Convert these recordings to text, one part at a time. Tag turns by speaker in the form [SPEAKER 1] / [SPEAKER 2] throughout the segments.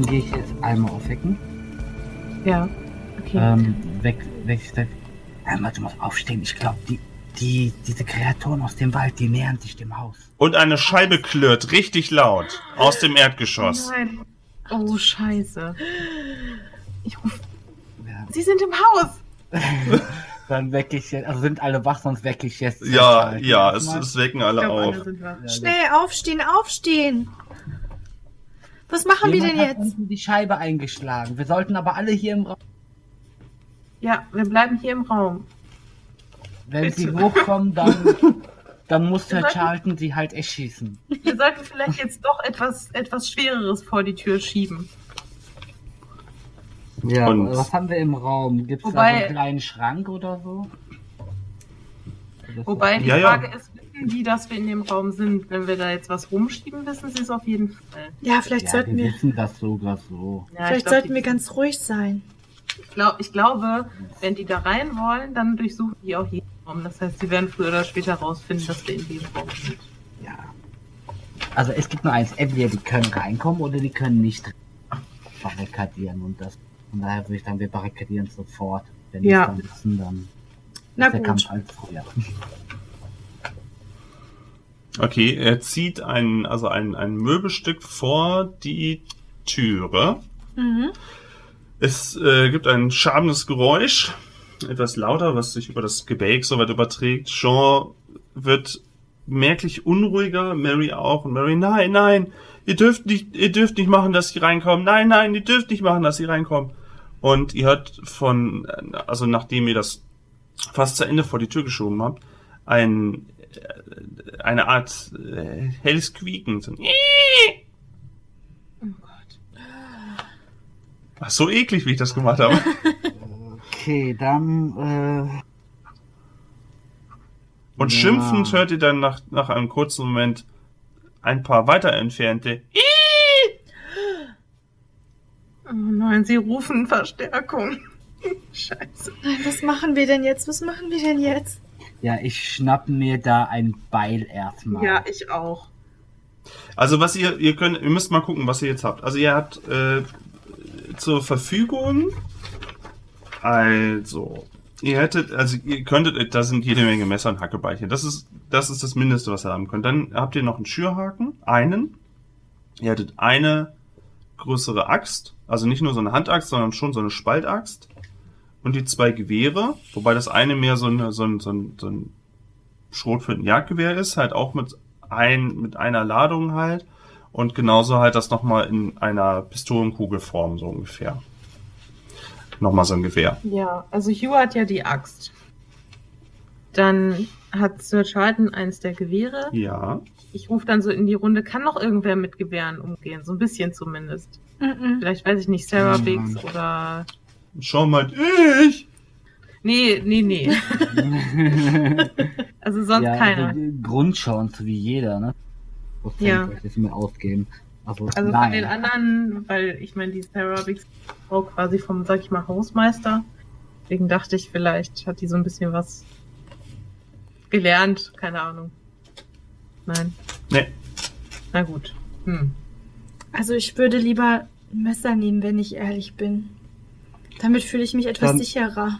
[SPEAKER 1] Dann gehe ich jetzt einmal aufwecken.
[SPEAKER 2] Ja. Okay.
[SPEAKER 1] Ähm, weg, weg, weg. Einmal, du musst aufstehen. Ich glaube, die, die, diese Kreaturen aus dem Wald, die nähern sich dem Haus.
[SPEAKER 3] Und eine Scheibe klirrt richtig laut aus dem Erdgeschoss.
[SPEAKER 2] Oh nein. Oh, scheiße. Ich ruf.
[SPEAKER 1] Ja.
[SPEAKER 2] Sie sind im Haus!
[SPEAKER 1] Dann wecke ich jetzt, also sind alle wach, sonst wecke ich jetzt.
[SPEAKER 3] Ja, ja, es, es wecken alle
[SPEAKER 2] glaube,
[SPEAKER 3] auf.
[SPEAKER 2] alle sind wach.
[SPEAKER 1] Ja,
[SPEAKER 4] Schnell, aufstehen, aufstehen. Was machen wir
[SPEAKER 1] Jemand
[SPEAKER 4] denn
[SPEAKER 1] hat
[SPEAKER 4] jetzt?
[SPEAKER 1] unten die Scheibe eingeschlagen. Wir sollten aber alle hier im Raum.
[SPEAKER 2] Ja, wir bleiben hier im Raum.
[SPEAKER 1] Wenn
[SPEAKER 2] Bitte.
[SPEAKER 1] sie hochkommen, dann, dann muss Herr
[SPEAKER 2] sollten-
[SPEAKER 1] Charlton sie halt erschießen.
[SPEAKER 2] Wir sollten vielleicht jetzt doch etwas, etwas Schwereres vor die Tür schieben.
[SPEAKER 1] Ja,
[SPEAKER 3] Und-
[SPEAKER 1] was haben wir im Raum? Gibt es da so einen kleinen Schrank oder so?
[SPEAKER 2] Wobei
[SPEAKER 1] ist-
[SPEAKER 2] die
[SPEAKER 3] Ja, ja.
[SPEAKER 2] Frage ist, wissen die, dass wir in dem Raum sind? Wenn wir da jetzt was rumschieben, wissen sie es auf jeden Fall.
[SPEAKER 4] Ja, vielleicht
[SPEAKER 1] ja,
[SPEAKER 4] sollten
[SPEAKER 1] wir
[SPEAKER 4] wir,
[SPEAKER 1] wissen das sogar so.
[SPEAKER 2] Ja,
[SPEAKER 4] vielleicht
[SPEAKER 2] ich glaub,
[SPEAKER 4] sollten wir ganz ruhig sein.
[SPEAKER 2] Ich, glaub, ich glaube, wenn die da rein wollen, dann durchsuchen die auch jeden Raum. Das heißt, sie werden früher oder später rausfinden, dass wir in diesem Raum sind.
[SPEAKER 1] Ja. Also es gibt nur eins, entweder die können reinkommen oder die können nicht barrikadieren und das. Von daher würde ich sagen, wir barrikadieren sofort. Wenn
[SPEAKER 2] Ja.
[SPEAKER 1] die es dann wissen, dann
[SPEAKER 4] Na
[SPEAKER 1] ist der
[SPEAKER 4] gut.
[SPEAKER 1] Kampf halt früher.
[SPEAKER 3] Okay, er zieht ein, also ein, ein Möbelstück vor die Türe.
[SPEAKER 4] Mhm.
[SPEAKER 3] Es äh, gibt ein schabendes Geräusch, etwas lauter, was sich über das Gebälk so weit überträgt. Jean wird merklich unruhiger, Mary auch. Und Mary, nein, nein, ihr dürft nicht, ihr dürft nicht machen, dass sie reinkommen. Nein, nein, ihr dürft nicht machen, dass sie reinkommen. Und ihr hört von, also nachdem ihr das fast zu Ende vor die Tür geschoben habt, ein, eine Art äh, helles Quieken. So ein
[SPEAKER 2] Oh Gott.
[SPEAKER 3] Ach, so eklig, wie ich das gemacht habe.
[SPEAKER 1] Okay, dann äh,
[SPEAKER 3] Und
[SPEAKER 1] Ja.
[SPEAKER 3] schimpfend hört ihr dann nach, nach einem kurzen Moment ein paar weiter entfernte.
[SPEAKER 2] Oh nein, sie rufen Verstärkung. Scheiße.
[SPEAKER 4] Nein, was machen wir denn jetzt? Was machen wir denn jetzt?
[SPEAKER 1] Ja, ich schnapp mir da ein Beil erstmal.
[SPEAKER 2] Ja, ich auch.
[SPEAKER 3] Also was ihr, ihr könnt, ihr müsst mal gucken, was ihr jetzt habt. Also ihr habt äh, zur Verfügung, also ihr hättet, also ihr könntet, da sind jede Menge Messer und Hackebeiche. Das ist, das ist das Mindeste, was ihr haben könnt. Dann habt ihr noch einen Schürhaken, einen. Ihr hättet eine größere Axt, also nicht nur so eine Handaxt, sondern schon so eine Spaltaxt. Und die zwei Gewehre, wobei das eine mehr so, eine, so, ein, so, ein, so ein Schrot für ein Jagdgewehr ist, halt auch mit, ein, mit einer Ladung halt. Und genauso halt das nochmal in einer Pistolenkugelform so ungefähr. Nochmal so ein Gewehr.
[SPEAKER 2] Ja, also Hugh hat ja die Axt. Dann hat Sir Charlton eins der Gewehre.
[SPEAKER 3] Ja.
[SPEAKER 2] Ich rufe dann so in die Runde, kann noch irgendwer mit Gewehren umgehen? So ein bisschen zumindest.
[SPEAKER 4] Mhm.
[SPEAKER 2] Vielleicht weiß ich nicht, Sarah. Biggs oder.
[SPEAKER 3] Schau mal, ich!
[SPEAKER 2] Nee, nee, nee. Also sonst
[SPEAKER 1] ja,
[SPEAKER 2] keiner.
[SPEAKER 1] Also, die Grundchance wie jeder, ne? Prozent
[SPEAKER 2] Ja.
[SPEAKER 1] ich mir ausgeben. Also,
[SPEAKER 2] Also von
[SPEAKER 1] nein.
[SPEAKER 2] den anderen, weil ich meine, die Sarah Biggs Frau quasi vom, sag ich mal, Hausmeister. Deswegen dachte ich, vielleicht hat die so ein bisschen was gelernt. Keine Ahnung. Nein.
[SPEAKER 3] Nee.
[SPEAKER 2] Na gut. Hm.
[SPEAKER 4] Also ich würde lieber ein Messer nehmen, wenn ich ehrlich bin. Damit fühle ich mich etwas
[SPEAKER 1] Dann-
[SPEAKER 4] sicherer.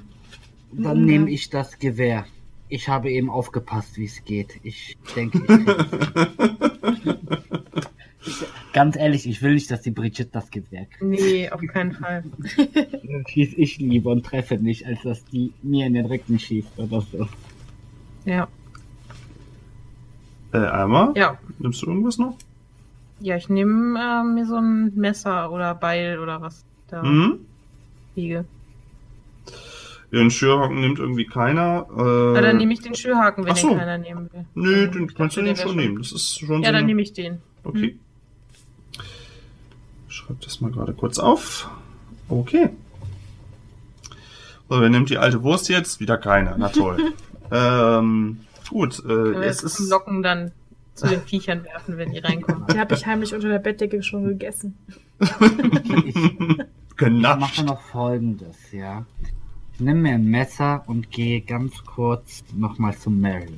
[SPEAKER 1] Dann
[SPEAKER 4] Mhm.
[SPEAKER 1] nehme ich das Gewehr. Ich habe eben aufgepasst, wie es geht. Ich denke, ich. Ganz ehrlich, ich will nicht, dass die Bridget das Gewehr kriegt.
[SPEAKER 2] Nee, auf keinen Fall.
[SPEAKER 1] Dann schieß ich lieber und treffe nicht, als dass die mir in den Rücken schießt oder so.
[SPEAKER 2] Ja.
[SPEAKER 3] Äh, einmal?
[SPEAKER 2] Ja.
[SPEAKER 3] Nimmst du irgendwas noch?
[SPEAKER 2] Ja, ich nehme äh, mir so ein Messer oder Beil oder was da
[SPEAKER 3] Mhm.
[SPEAKER 2] Liege.
[SPEAKER 3] Den Schürhaken nimmt irgendwie keiner. Äh,
[SPEAKER 2] Na, dann nehme ich den Schürhaken, wenn
[SPEAKER 3] ach so.
[SPEAKER 2] den keiner nehmen will.
[SPEAKER 3] Nö,
[SPEAKER 2] Ich
[SPEAKER 3] den kannst du den schon nehmen. Das ist schon
[SPEAKER 2] Ja,
[SPEAKER 3] so
[SPEAKER 2] dann nehme ich den.
[SPEAKER 3] Okay. Schreib das mal gerade kurz auf. Okay. So, wer nimmt die alte Wurst jetzt? Wieder keiner. Na toll. ähm, gut, äh,
[SPEAKER 2] jetzt
[SPEAKER 3] ist.
[SPEAKER 2] Locken dann zu den Viechern werfen, wenn die reinkommen.
[SPEAKER 4] Die habe ich heimlich unter der Bettdecke schon gegessen.
[SPEAKER 1] Ich, ich
[SPEAKER 3] Genascht.
[SPEAKER 1] mache noch folgendes, ja. Ich nehme mir ein Messer und gehe ganz kurz nochmal zu Mary.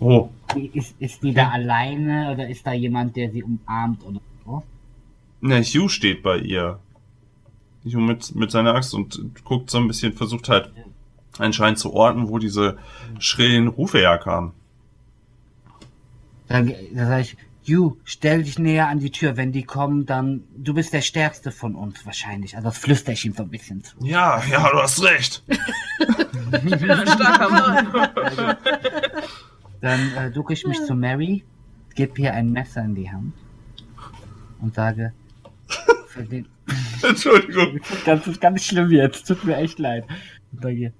[SPEAKER 3] Oh,
[SPEAKER 1] Ist, ist die da alleine oder ist da jemand, der sie umarmt? Oder, Oh.
[SPEAKER 3] Ne, Hugh steht bei ihr. Hugh mit, mit seiner Axt und guckt so ein bisschen, versucht halt anscheinend zu orten, wo diese schrillen Rufe herkamen.
[SPEAKER 1] Dann, dann sag ich, Ju, stell dich näher an die Tür. Wenn die kommen, dann, du bist der Stärkste von uns wahrscheinlich. Also das flüster ich ihm so ein bisschen zu.
[SPEAKER 3] Ja, ja, du hast recht.
[SPEAKER 2] Starker Mann.
[SPEAKER 1] Dann äh, ducke ich mich zu Mary, gebe ihr ein Messer in die Hand und sage, für den,
[SPEAKER 3] Entschuldigung.
[SPEAKER 1] das ist ganz schlimm jetzt, tut mir echt leid. Und sage,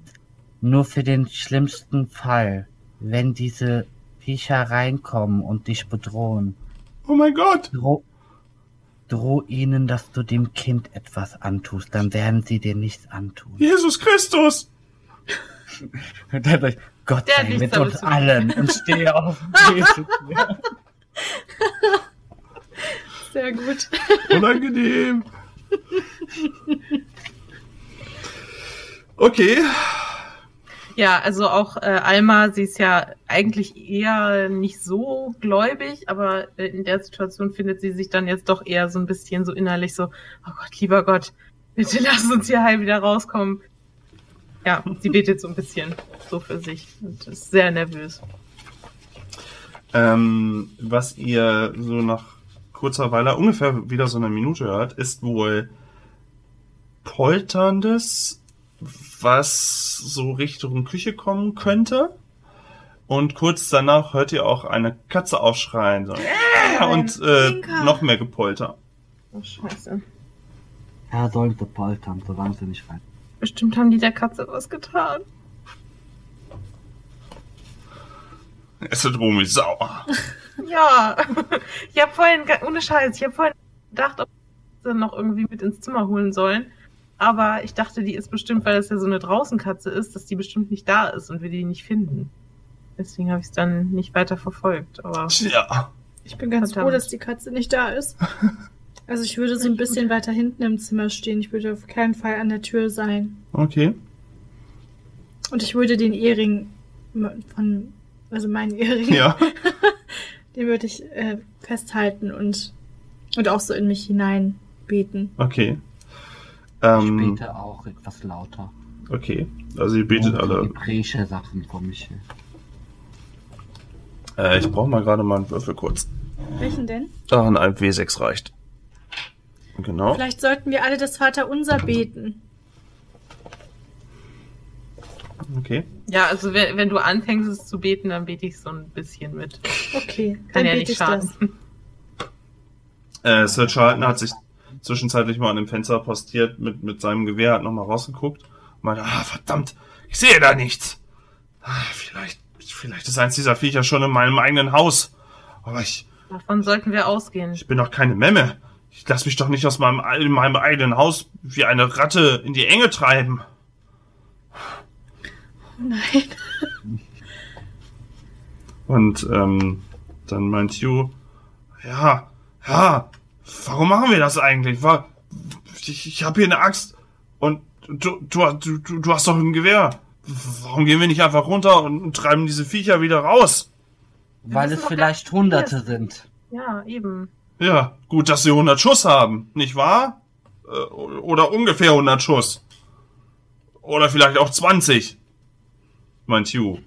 [SPEAKER 1] nur für den schlimmsten Fall, wenn diese Viecher reinkommen und dich bedrohen,
[SPEAKER 3] Oh mein Gott.
[SPEAKER 1] droh, droh ihnen, dass du dem Kind etwas antust, dann werden sie dir nichts antun.
[SPEAKER 3] Jesus Christus.
[SPEAKER 1] Und dann sag ich, Gott
[SPEAKER 2] Der
[SPEAKER 1] sei mit uns allen und stehe auf Jesus.
[SPEAKER 4] Sehr gut.
[SPEAKER 3] Unangenehm. Okay.
[SPEAKER 2] Ja, also auch äh, Alma, sie ist ja eigentlich eher nicht so gläubig, aber äh, in der Situation findet sie sich dann jetzt doch eher so ein bisschen so innerlich so, oh Gott, lieber Gott, bitte lass uns hier heil wieder rauskommen. Ja, sie betet so ein bisschen so für sich und ist sehr nervös.
[SPEAKER 3] Ähm, was ihr so nach kurzer Weile, ungefähr wieder so eine Minute hört, ist wohl polterndes, was so Richtung Küche kommen könnte. Und kurz danach hört ihr auch eine Katze aufschreien. So, äh, und äh, noch mehr Gepolter.
[SPEAKER 2] Oh, scheiße.
[SPEAKER 1] Er sollte poltern, solange sie nicht rein.
[SPEAKER 2] Bestimmt haben die der Katze was getan.
[SPEAKER 3] Es wird Romy sauer.
[SPEAKER 2] Ja, ich habe vorhin, ohne Scheiß, ich habe vorhin gedacht, ob wir sie noch irgendwie mit ins Zimmer holen sollen. Aber ich dachte, die ist bestimmt, weil das ja so eine Draußenkatze ist, dass die bestimmt nicht da ist und wir die nicht finden. Deswegen habe ich es dann nicht weiter verfolgt. Aber
[SPEAKER 3] Tja.
[SPEAKER 4] Ich bin ganz
[SPEAKER 2] Verdammt.
[SPEAKER 4] froh, dass die Katze nicht da ist. Also ich würde so ein bisschen weiter hinten im Zimmer stehen. Ich würde auf keinen Fall an der Tür sein.
[SPEAKER 3] Okay.
[SPEAKER 4] Und ich würde den Ehering von, also meinen Ehering,
[SPEAKER 3] Ja.
[SPEAKER 4] den würde ich äh, festhalten und, und auch so in mich hinein beten.
[SPEAKER 3] Okay.
[SPEAKER 1] Ich
[SPEAKER 3] Ähm,
[SPEAKER 1] bete auch etwas lauter.
[SPEAKER 3] okay. Also ihr betet
[SPEAKER 1] Und
[SPEAKER 3] alle.
[SPEAKER 1] Hebräische Sachen vor mich. hin.
[SPEAKER 3] Äh, ich brauche mal gerade mal einen Würfel kurz.
[SPEAKER 4] Welchen denn?
[SPEAKER 3] Ah, ein W6 reicht. Genau.
[SPEAKER 4] Vielleicht sollten wir alle das Vaterunser beten.
[SPEAKER 3] Okay.
[SPEAKER 2] ja, also wenn, wenn du anfängst es zu beten, dann bete ich so ein bisschen mit.
[SPEAKER 4] Okay,
[SPEAKER 2] Kann
[SPEAKER 4] dann
[SPEAKER 2] ja
[SPEAKER 4] bete
[SPEAKER 2] nicht
[SPEAKER 4] ich
[SPEAKER 2] schaden.
[SPEAKER 4] das.
[SPEAKER 3] Äh, Sir Charlton hat sich zwischenzeitlich mal an dem Fenster postiert mit, mit seinem Gewehr, hat nochmal rausgeguckt und meinte, ah, verdammt, ich sehe da nichts. Ah, vielleicht, vielleicht ist eins dieser Viecher schon in meinem eigenen Haus. Aber ich,
[SPEAKER 2] Davon sollten wir ausgehen.
[SPEAKER 3] ich bin doch keine Memme. Ich lass mich doch nicht aus meinem, in meinem eigenen Haus wie eine Ratte in die Enge treiben.
[SPEAKER 4] Oh nein.
[SPEAKER 3] Und ähm, dann meint Hugh, ja, ja, warum machen wir das eigentlich? Ich, ich habe hier eine Axt und du, du, du, du hast doch ein Gewehr. Warum gehen wir nicht einfach runter und, treiben diese Viecher wieder raus?
[SPEAKER 1] Weil es vielleicht Hunderte
[SPEAKER 2] es-
[SPEAKER 1] sind.
[SPEAKER 2] Ja, eben.
[SPEAKER 3] Ja, gut, dass sie 100 Schuss haben, nicht wahr? Äh, Oder ungefähr 100 Schuss. Oder vielleicht auch 20, meint Hugh.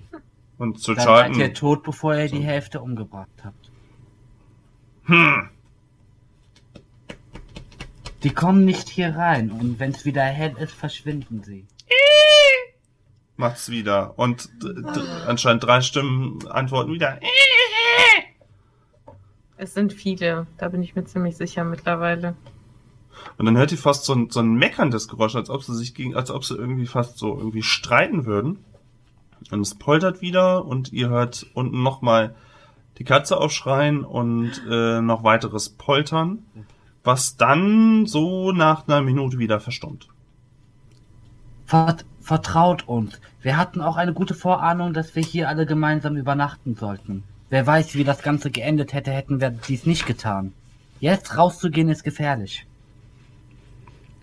[SPEAKER 3] Und zu
[SPEAKER 1] Dann seid ihr
[SPEAKER 3] Charlton,
[SPEAKER 1] tot, bevor ihr die Hälfte umgebracht habt.
[SPEAKER 3] hm,
[SPEAKER 1] Die kommen nicht hier rein und wenn es wieder hell ist, verschwinden sie.
[SPEAKER 3] macht's wieder. Und anscheinend drei Stimmen antworten wieder.
[SPEAKER 2] Es sind viele, da bin ich mir ziemlich sicher mittlerweile.
[SPEAKER 3] Und dann hört ihr fast so ein, so ein meckerndes Geräusch, als ob sie sich gegen, als ob sie irgendwie fast so irgendwie streiten würden. Und es poltert wieder und ihr hört unten nochmal die Katze aufschreien und äh, noch weiteres Poltern, was dann so nach einer Minute wieder verstummt.
[SPEAKER 1] Vert vertraut uns. Wir hatten auch eine gute Vorahnung, dass wir hier alle gemeinsam übernachten sollten. Wer weiß, wie das Ganze geendet hätte, hätten wir dies nicht getan. Jetzt rauszugehen ist gefährlich.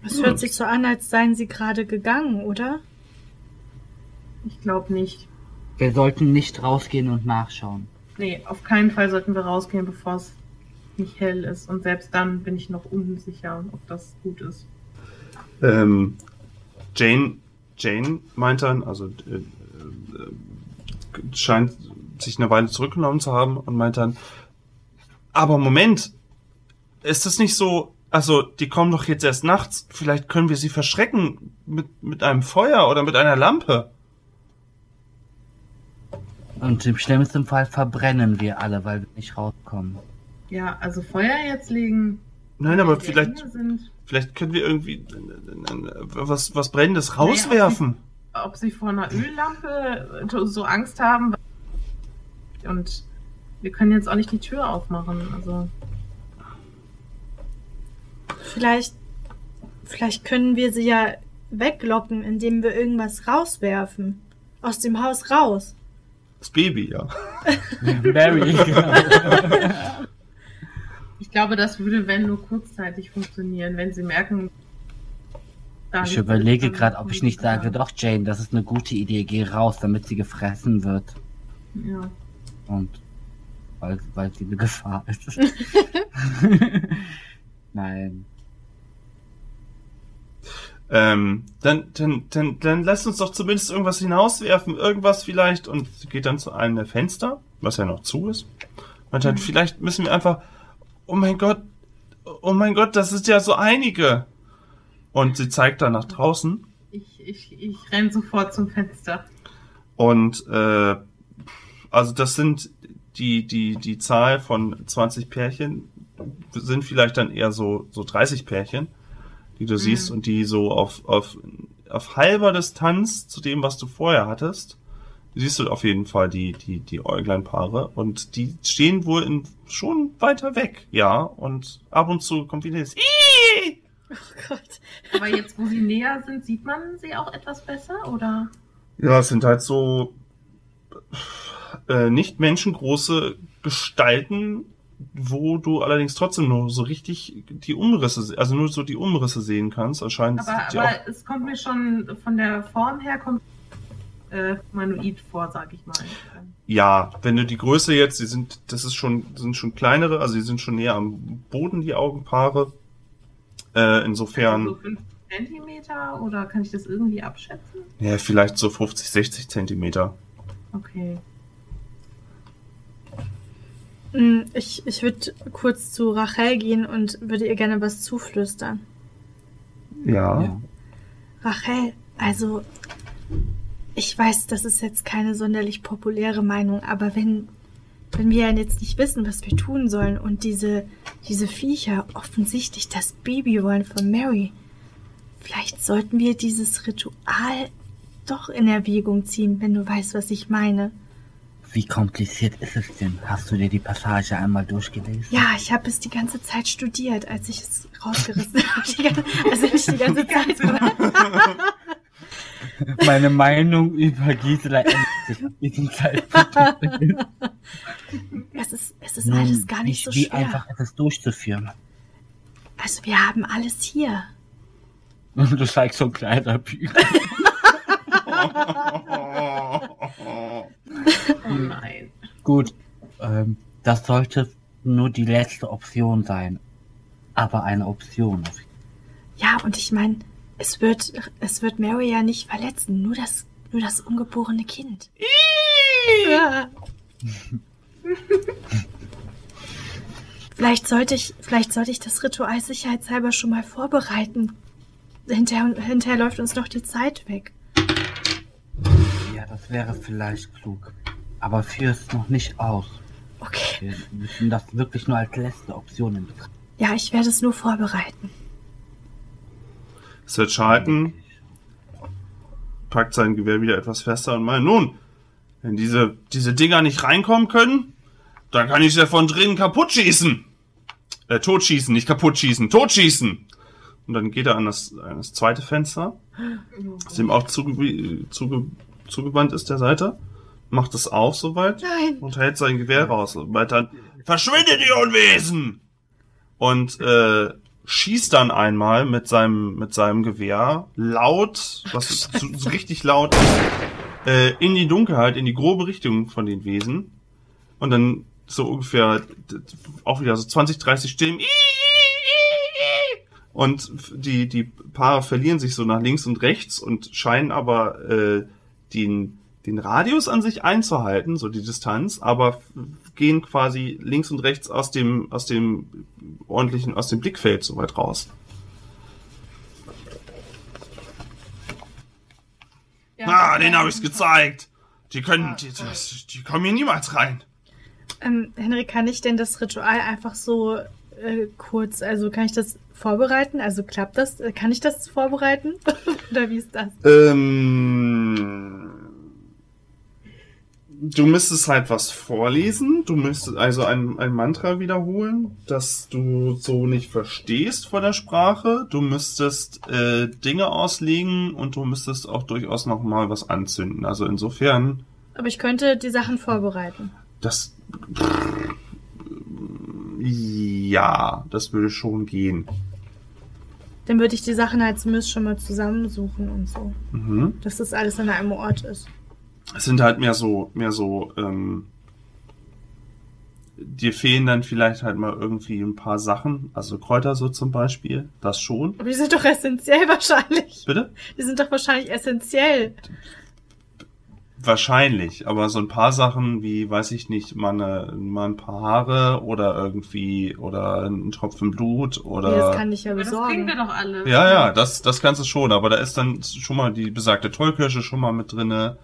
[SPEAKER 4] Es hört sich so an, als seien sie gerade gegangen, oder?
[SPEAKER 2] Ich glaube nicht.
[SPEAKER 1] Wir sollten nicht rausgehen und nachschauen.
[SPEAKER 2] Nee, auf keinen Fall sollten wir rausgehen, bevor es nicht hell ist. Und selbst dann bin ich noch unsicher, ob das gut ist.
[SPEAKER 3] Ähm, Jane, Jane meint dann, also äh, äh, scheint sich eine Weile zurückgenommen zu haben und meint dann, aber Moment, ist das nicht so, also die kommen doch jetzt erst nachts, vielleicht können wir sie verschrecken mit, mit einem Feuer oder mit einer Lampe.
[SPEAKER 1] Und im schlimmsten Fall verbrennen wir alle, weil wir nicht rauskommen.
[SPEAKER 2] Ja, also Feuer jetzt legen.
[SPEAKER 3] Nein, aber vielleicht, vielleicht können wir irgendwie äh, äh, was, was Brennendes rauswerfen.
[SPEAKER 2] ob sie vor einer Öllampe so Angst haben. Und wir können jetzt auch nicht die Tür aufmachen. Also
[SPEAKER 4] Vielleicht, vielleicht können wir sie ja weglocken, indem wir irgendwas rauswerfen. Aus dem Haus raus.
[SPEAKER 3] Das Baby, ja.
[SPEAKER 1] Mary, genau.
[SPEAKER 2] ich glaube, das würde, wenn nur kurzzeitig funktionieren, wenn sie merken.
[SPEAKER 1] Ich überlege gerade, ob ich nicht sage, doch Jane, das ist eine gute Idee, geh raus, damit sie gefressen wird.
[SPEAKER 2] Ja.
[SPEAKER 1] Und weil, weil sie eine Gefahr ist. Nein.
[SPEAKER 3] Ähm, dann, dann, dann, dann lasst uns doch zumindest irgendwas hinauswerfen, irgendwas vielleicht, und sie geht dann zu einem der Fenster, was ja noch zu ist. Und dann,
[SPEAKER 2] Mhm.
[SPEAKER 3] vielleicht müssen wir einfach, oh mein Gott, oh mein Gott, das ist ja so einige. Und sie zeigt dann nach draußen
[SPEAKER 2] Ich, ich, ich renn sofort zum Fenster.
[SPEAKER 3] und, äh, also das sind die, die, die Zahl von 20 Pärchen sind vielleicht dann eher so, so 30 Pärchen, die du siehst und die so auf, auf, auf halber Distanz zu dem, was du vorher hattest, siehst du auf jeden Fall die, die, die Äugleinpaare und die stehen wohl in, schon weiter weg, ja, und ab und zu kommt wieder das Ih!
[SPEAKER 4] Oh Gott.
[SPEAKER 2] Aber jetzt, wo sie näher sind, sieht man sie auch etwas besser, oder?
[SPEAKER 3] Ja, es sind halt so äh, nicht menschengroße Gestalten, wo du allerdings trotzdem nur so richtig die Umrisse, se- also nur so die Umrisse sehen kannst. Anscheinend
[SPEAKER 2] Aber, aber
[SPEAKER 3] auch,
[SPEAKER 2] es kommt mir schon von der Form her kommt äh, humanoid vor, sag ich mal.
[SPEAKER 3] ja, wenn du die Größe jetzt, die sind, das ist schon, sind schon kleinere, also die sind schon näher am Boden, die Augenpaare. Äh, insofern,
[SPEAKER 2] So 5 Zentimeter oder kann ich das irgendwie abschätzen?
[SPEAKER 3] ja, vielleicht so 50, 60 Zentimeter.
[SPEAKER 2] Okay.
[SPEAKER 4] Mm, Ich, ich würde kurz zu Rachel gehen und würde ihr gerne was zuflüstern.
[SPEAKER 3] Ja.
[SPEAKER 1] Ja.
[SPEAKER 4] Rachel, also ich weiß, das ist jetzt keine sonderlich populäre Meinung, aber wenn, wenn wir jetzt nicht wissen, was wir tun sollen und diese, diese Viecher offensichtlich das Baby wollen von Mary, vielleicht sollten wir dieses Ritual doch in Erwägung ziehen, wenn du weißt, was ich meine.
[SPEAKER 1] Wie kompliziert ist es denn? Hast du dir die Passage einmal durchgelesen?
[SPEAKER 4] Ja, ich habe es die ganze Zeit studiert, als ich es rausgerissen habe. Also ich die ganze Zeit.
[SPEAKER 1] Meine Meinung über Gisela ändert sich ab diesem Zeitpunkt.
[SPEAKER 4] Es ist, es ist alles gar nicht so
[SPEAKER 1] wie
[SPEAKER 4] schwer.
[SPEAKER 1] einfach ist es durchzuführen.
[SPEAKER 4] Also wir haben alles hier.
[SPEAKER 1] Und du zeigst so ein kleiner Bücher.
[SPEAKER 2] Oh nein.
[SPEAKER 1] Gut, ähm, das sollte nur die letzte Option sein. Aber eine Option.
[SPEAKER 4] Ja, und ich meine, es wird, es wird Mary ja nicht verletzen, nur das, nur das ungeborene Kind. Ja. vielleicht sollte ich, vielleicht sollte ich das Ritual sicherheitshalber schon mal vorbereiten. Hinterher, hinterher läuft uns noch die Zeit weg.
[SPEAKER 1] Ja, das wäre vielleicht klug. Aber führ es noch nicht aus.
[SPEAKER 4] Okay.
[SPEAKER 1] Wir müssen das wirklich nur als letzte Option in Betracht
[SPEAKER 4] Ja, ich werde es nur vorbereiten.
[SPEAKER 3] Sir Charlton packt sein Gewehr wieder etwas fester und meint, nun, wenn diese, diese Dinger nicht reinkommen können, dann kann ich sie von drinnen kaputt schießen. Äh, totschießen, nicht kaputt schießen, totschießen. Und dann geht er an das, an das zweite Fenster, das ihm auch zuge, zuge, zugewandt ist der Seite, macht es auf soweit
[SPEAKER 4] Nein.
[SPEAKER 3] und hält sein Gewehr raus und meint dann, verschwindet ihr Unwesen! Und äh, schießt dann einmal mit seinem, mit seinem Gewehr laut, was so, richtig laut ist, äh, in die Dunkelheit, in die grobe Richtung von den Wesen. Und dann so ungefähr auch wieder so 20, 30 Stimmen. Und die, die Paare verlieren sich so nach links und rechts und scheinen aber äh, den, den Radius an sich einzuhalten, so die Distanz, aber gehen quasi links und rechts aus dem, aus dem ordentlichen, aus dem Blickfeld so weit raus. Ja, ah, den habe ich's gezeigt. Die können, die, die, die kommen hier niemals rein.
[SPEAKER 4] Ähm, Henry, kann ich denn das Ritual einfach so äh, kurz, also kann ich das vorbereiten? Also klappt das? Äh, kann ich das vorbereiten? Oder wie ist das?
[SPEAKER 3] Ähm, du müsstest halt was vorlesen. Du müsstest also ein, ein Mantra wiederholen, das du so nicht verstehst von der Sprache. Du müsstest äh, Dinge auslegen und du müsstest auch durchaus noch mal was anzünden. Also insofern.
[SPEAKER 4] Aber ich könnte die Sachen vorbereiten.
[SPEAKER 3] Das. Ja, das würde schon gehen.
[SPEAKER 4] Dann würde ich die Sachen halt zumindest schon mal zusammensuchen und so. Mhm. Dass das alles an einem Ort ist.
[SPEAKER 3] Es sind halt mehr so, mehr so, ähm, dir fehlen dann vielleicht halt mal irgendwie ein paar Sachen, also Kräuter so zum Beispiel, das schon.
[SPEAKER 4] Aber die sind doch essentiell wahrscheinlich.
[SPEAKER 3] Bitte?
[SPEAKER 4] Die sind doch wahrscheinlich essentiell.
[SPEAKER 3] Wahrscheinlich, aber so ein paar Sachen wie, weiß ich nicht, mal, eine, mal ein paar Haare oder irgendwie, oder ein Tropfen Blut oder. Nee,
[SPEAKER 4] das kann ich ja besorgen. Das kriegen
[SPEAKER 2] wir doch alle.
[SPEAKER 3] Ja, ja, das, das kannst du schon, aber da ist dann schon mal die besagte Tollkirsche schon mal mit drinne.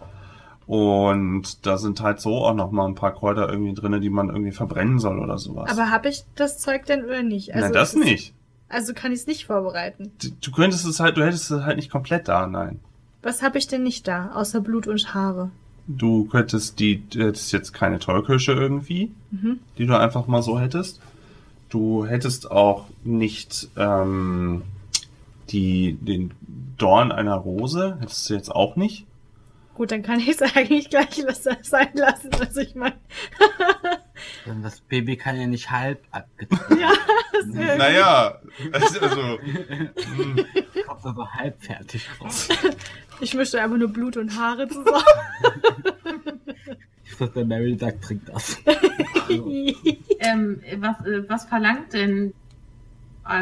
[SPEAKER 3] Und da sind halt so auch noch mal ein paar Kräuter irgendwie drinne, die man irgendwie verbrennen soll oder sowas.
[SPEAKER 4] Aber habe ich das Zeug denn oder nicht?
[SPEAKER 3] Also nein, das nicht.
[SPEAKER 4] Also kann ich es nicht vorbereiten.
[SPEAKER 3] Du, du könntest es halt, du hättest es halt nicht komplett da, nein.
[SPEAKER 4] Was habe ich denn nicht da, außer Blut und Haare?
[SPEAKER 3] Du könntest die, du hättest jetzt keine Tollkirsche irgendwie, mhm. die du einfach mal so hättest. Du hättest auch nicht ähm, die, den Dorn einer Rose, hättest du jetzt auch nicht.
[SPEAKER 4] Gut, dann kann ich es eigentlich gleich sein lassen, was ich meine.
[SPEAKER 1] das Baby kann ja nicht halb abgezogen
[SPEAKER 3] Ja, das Naja, also. also
[SPEAKER 1] Kommt aber halb fertig raus.
[SPEAKER 4] Ich mische einfach nur Blut und Haare zusammen.
[SPEAKER 1] ich dachte, der Mary sagt, trink das.
[SPEAKER 2] ähm, was, äh, was verlangt denn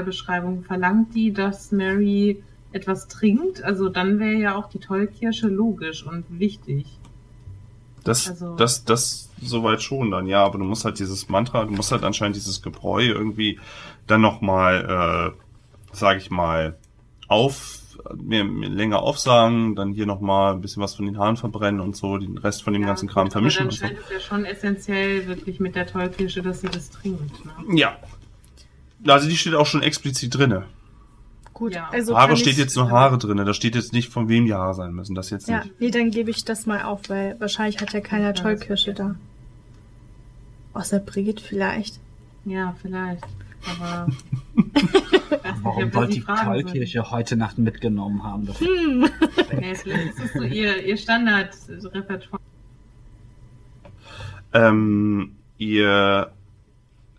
[SPEAKER 2] Beschreibung? Verlangt die, dass Mary etwas trinkt? Also dann wäre ja auch die Tollkirsche logisch und wichtig.
[SPEAKER 3] Das, also, das, das soweit schon dann, ja, aber du musst halt dieses Mantra, du musst halt anscheinend dieses Gebräu irgendwie dann nochmal, äh, sag ich mal, auf mir, mir länger aufsagen, dann hier nochmal ein bisschen was von den Haaren verbrennen und so, den Rest von dem ja, ganzen Kram vermischen. Aber
[SPEAKER 2] dann scheint so. es ja schon essentiell wirklich mit der Tollkirsche, dass sie das trinkt.
[SPEAKER 3] Ne? Ja. Also die steht auch schon explizit drinne.
[SPEAKER 4] Gut,
[SPEAKER 3] ja. also Haare steht jetzt nur Haare drinne. Da steht jetzt nicht, von wem die Haare sein müssen. Das jetzt
[SPEAKER 4] ja,
[SPEAKER 3] nicht.
[SPEAKER 4] nee, dann gebe ich das mal auf, weil wahrscheinlich hat ja keiner ja, Tollkirsche da. Außer Brigitte vielleicht.
[SPEAKER 2] Ja, vielleicht. Aber
[SPEAKER 1] Warum wollt die Tollkirche heute Nacht mitgenommen haben? Das hm.
[SPEAKER 2] nee, vielleicht ist so ihr, ihr Standardrepertoire.
[SPEAKER 3] Ähm, ihr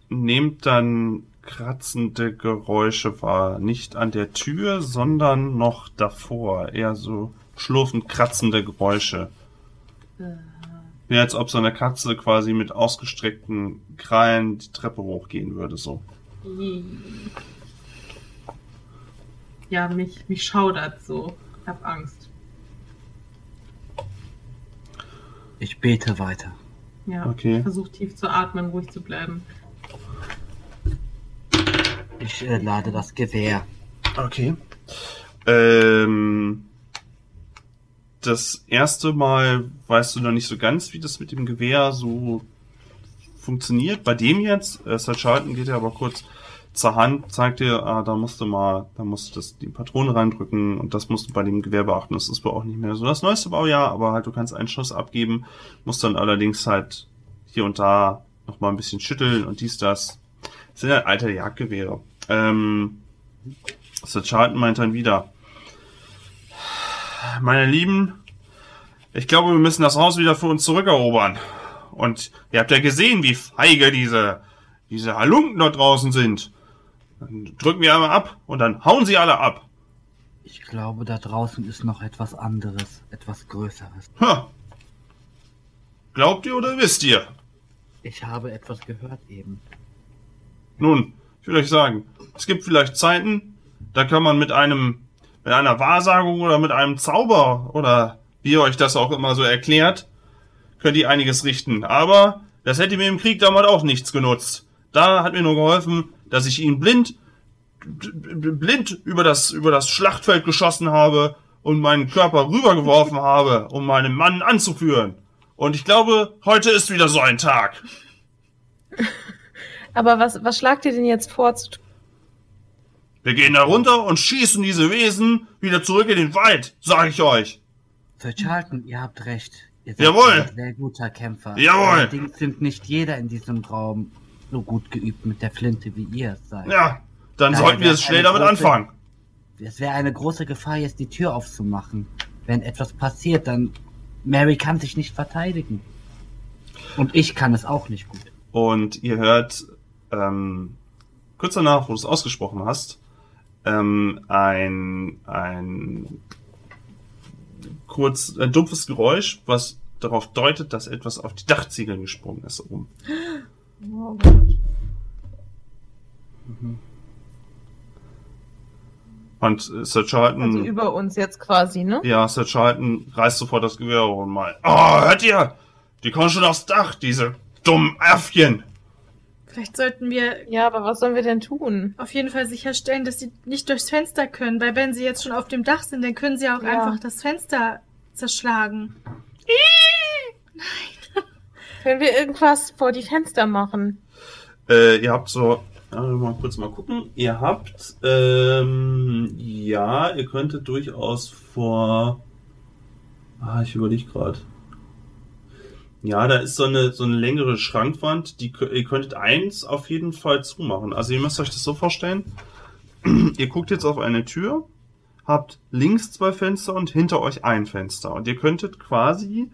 [SPEAKER 3] nehmt dann kratzende Geräusche wahr. Nicht an der Tür, sondern noch davor. Eher so schlurfend kratzende Geräusche. Äh. Wie als ob so eine Katze quasi mit ausgestreckten Krallen die Treppe hochgehen würde, so.
[SPEAKER 2] Ja, mich, mich schaudert so. Ich hab Angst.
[SPEAKER 1] Ich bete weiter.
[SPEAKER 2] Ja, okay. versuch tief zu atmen, ruhig zu bleiben.
[SPEAKER 1] Ich äh, lade das Gewehr.
[SPEAKER 3] Okay. Ähm, das erste Mal weißt du noch nicht so ganz, wie das mit dem Gewehr so funktioniert. Bei dem jetzt, äh, Sir Charlton geht ja aber kurz zur Hand, zeigt dir, ah, da musst du mal, da musst du das, die Patrone reindrücken und das musst du bei dem Gewehr beachten. Das ist wohl auch nicht mehr so das neueste Baujahr, aber halt du kannst einen Schuss abgeben, musst dann allerdings halt hier und da noch mal ein bisschen schütteln und dies, das. Das sind halt alte Jagdgewehre. Ähm, Sir Charlton meint dann wieder, meine Lieben, ich glaube, wir müssen das Haus wieder für uns zurückerobern. Und ihr habt ja gesehen, wie feige diese, diese Halunken dort draußen sind. Dann drücken wir einmal ab und dann hauen sie alle ab.
[SPEAKER 1] Ich glaube, da draußen ist noch etwas anderes, etwas Größeres.
[SPEAKER 3] Ha. Glaubt ihr oder wisst ihr?
[SPEAKER 1] Ich habe etwas gehört eben.
[SPEAKER 3] Nun, ich will euch sagen, es gibt vielleicht Zeiten, da kann man mit einem, mit einer Wahrsagung oder mit einem Zauber oder wie ihr euch das auch immer so erklärt, könnt ihr einiges richten. Aber das hätte mir im Krieg damals auch nichts genutzt. Da hat mir nur geholfen, dass ich ihn blind, blind über das, über das Schlachtfeld geschossen habe und meinen Körper rübergeworfen habe, um meinen Mann anzuführen. Und ich glaube, heute ist wieder so ein Tag.
[SPEAKER 2] Aber was, was schlagt ihr denn jetzt vor zu tun?
[SPEAKER 3] Wir gehen da runter und schießen diese Wesen wieder zurück in den Wald, sag ich euch.
[SPEAKER 1] Sir Charlton, ihr habt recht. Ihr
[SPEAKER 3] Jawohl.
[SPEAKER 1] ein sehr guter Kämpfer.
[SPEAKER 3] Jawohl.
[SPEAKER 1] Allerdings sind nicht jeder in diesem Raum so gut geübt mit der Flinte, wie ihr es seid.
[SPEAKER 3] Ja, dann
[SPEAKER 1] Nein,
[SPEAKER 3] sollten wir es schnell damit
[SPEAKER 1] große-
[SPEAKER 3] anfangen.
[SPEAKER 1] Es wäre eine große Gefahr, jetzt die Tür aufzumachen. Wenn etwas passiert, dann Mary kann sich nicht verteidigen. Und ich kann es auch nicht gut.
[SPEAKER 3] Und ihr hört ähm, kurz danach, wo du es ausgesprochen hast, ähm, ein, ein kurz ein dumpfes Geräusch, was darauf deutet, dass etwas auf die Dachziegel gesprungen ist oben.
[SPEAKER 2] Oh Gott.
[SPEAKER 3] Und äh, Sir Charlton,
[SPEAKER 2] Also über uns jetzt quasi, ne?
[SPEAKER 3] ja, Sir Charlton reißt sofort das Gewehr und meint, oh, hört ihr? Die kommen schon aufs Dach, diese dummen Äffchen.
[SPEAKER 4] Vielleicht sollten wir
[SPEAKER 2] Ja, aber was sollen wir denn tun?
[SPEAKER 4] auf jeden Fall sicherstellen, dass sie nicht durchs Fenster können, weil wenn sie jetzt schon auf dem Dach sind, dann können sie auch
[SPEAKER 2] Ja.
[SPEAKER 4] einfach das Fenster zerschlagen.
[SPEAKER 2] Können wir irgendwas vor die Fenster machen?
[SPEAKER 3] Äh, ihr habt so, ja, mal kurz mal gucken. Ihr habt, ähm, ja, ihr könntet durchaus vor, ah, ich überlege gerade. Ja, da ist so eine, so eine längere Schrankwand, die ihr könntet eins auf jeden Fall zumachen. Also ihr müsst euch das so vorstellen. ihr guckt jetzt auf eine Tür, habt links zwei Fenster und hinter euch ein Fenster. Und ihr könntet quasi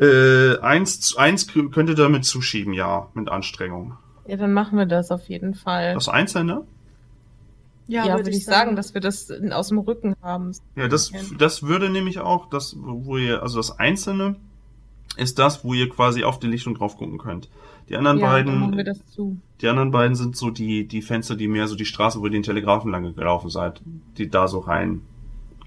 [SPEAKER 3] äh, eins, eins kö- könnt ihr damit zuschieben, ja, mit Anstrengung.
[SPEAKER 2] Ja, dann machen wir das auf jeden Fall.
[SPEAKER 3] Das Einzelne?
[SPEAKER 2] ja, würde ich sagen, dass wir das aus dem Rücken haben.
[SPEAKER 3] Ja, das, das würde nämlich auch, das, wo ihr, also das Einzelne ist das, wo ihr quasi auf die Lichtung drauf gucken könnt. Die anderen
[SPEAKER 2] ja, dann machen wir
[SPEAKER 3] beiden,
[SPEAKER 2] das zu.
[SPEAKER 3] die anderen beiden sind so die, die Fenster, die mehr so die Straße, wo ihr den Telegrafen lang gelaufen seid, die da so rein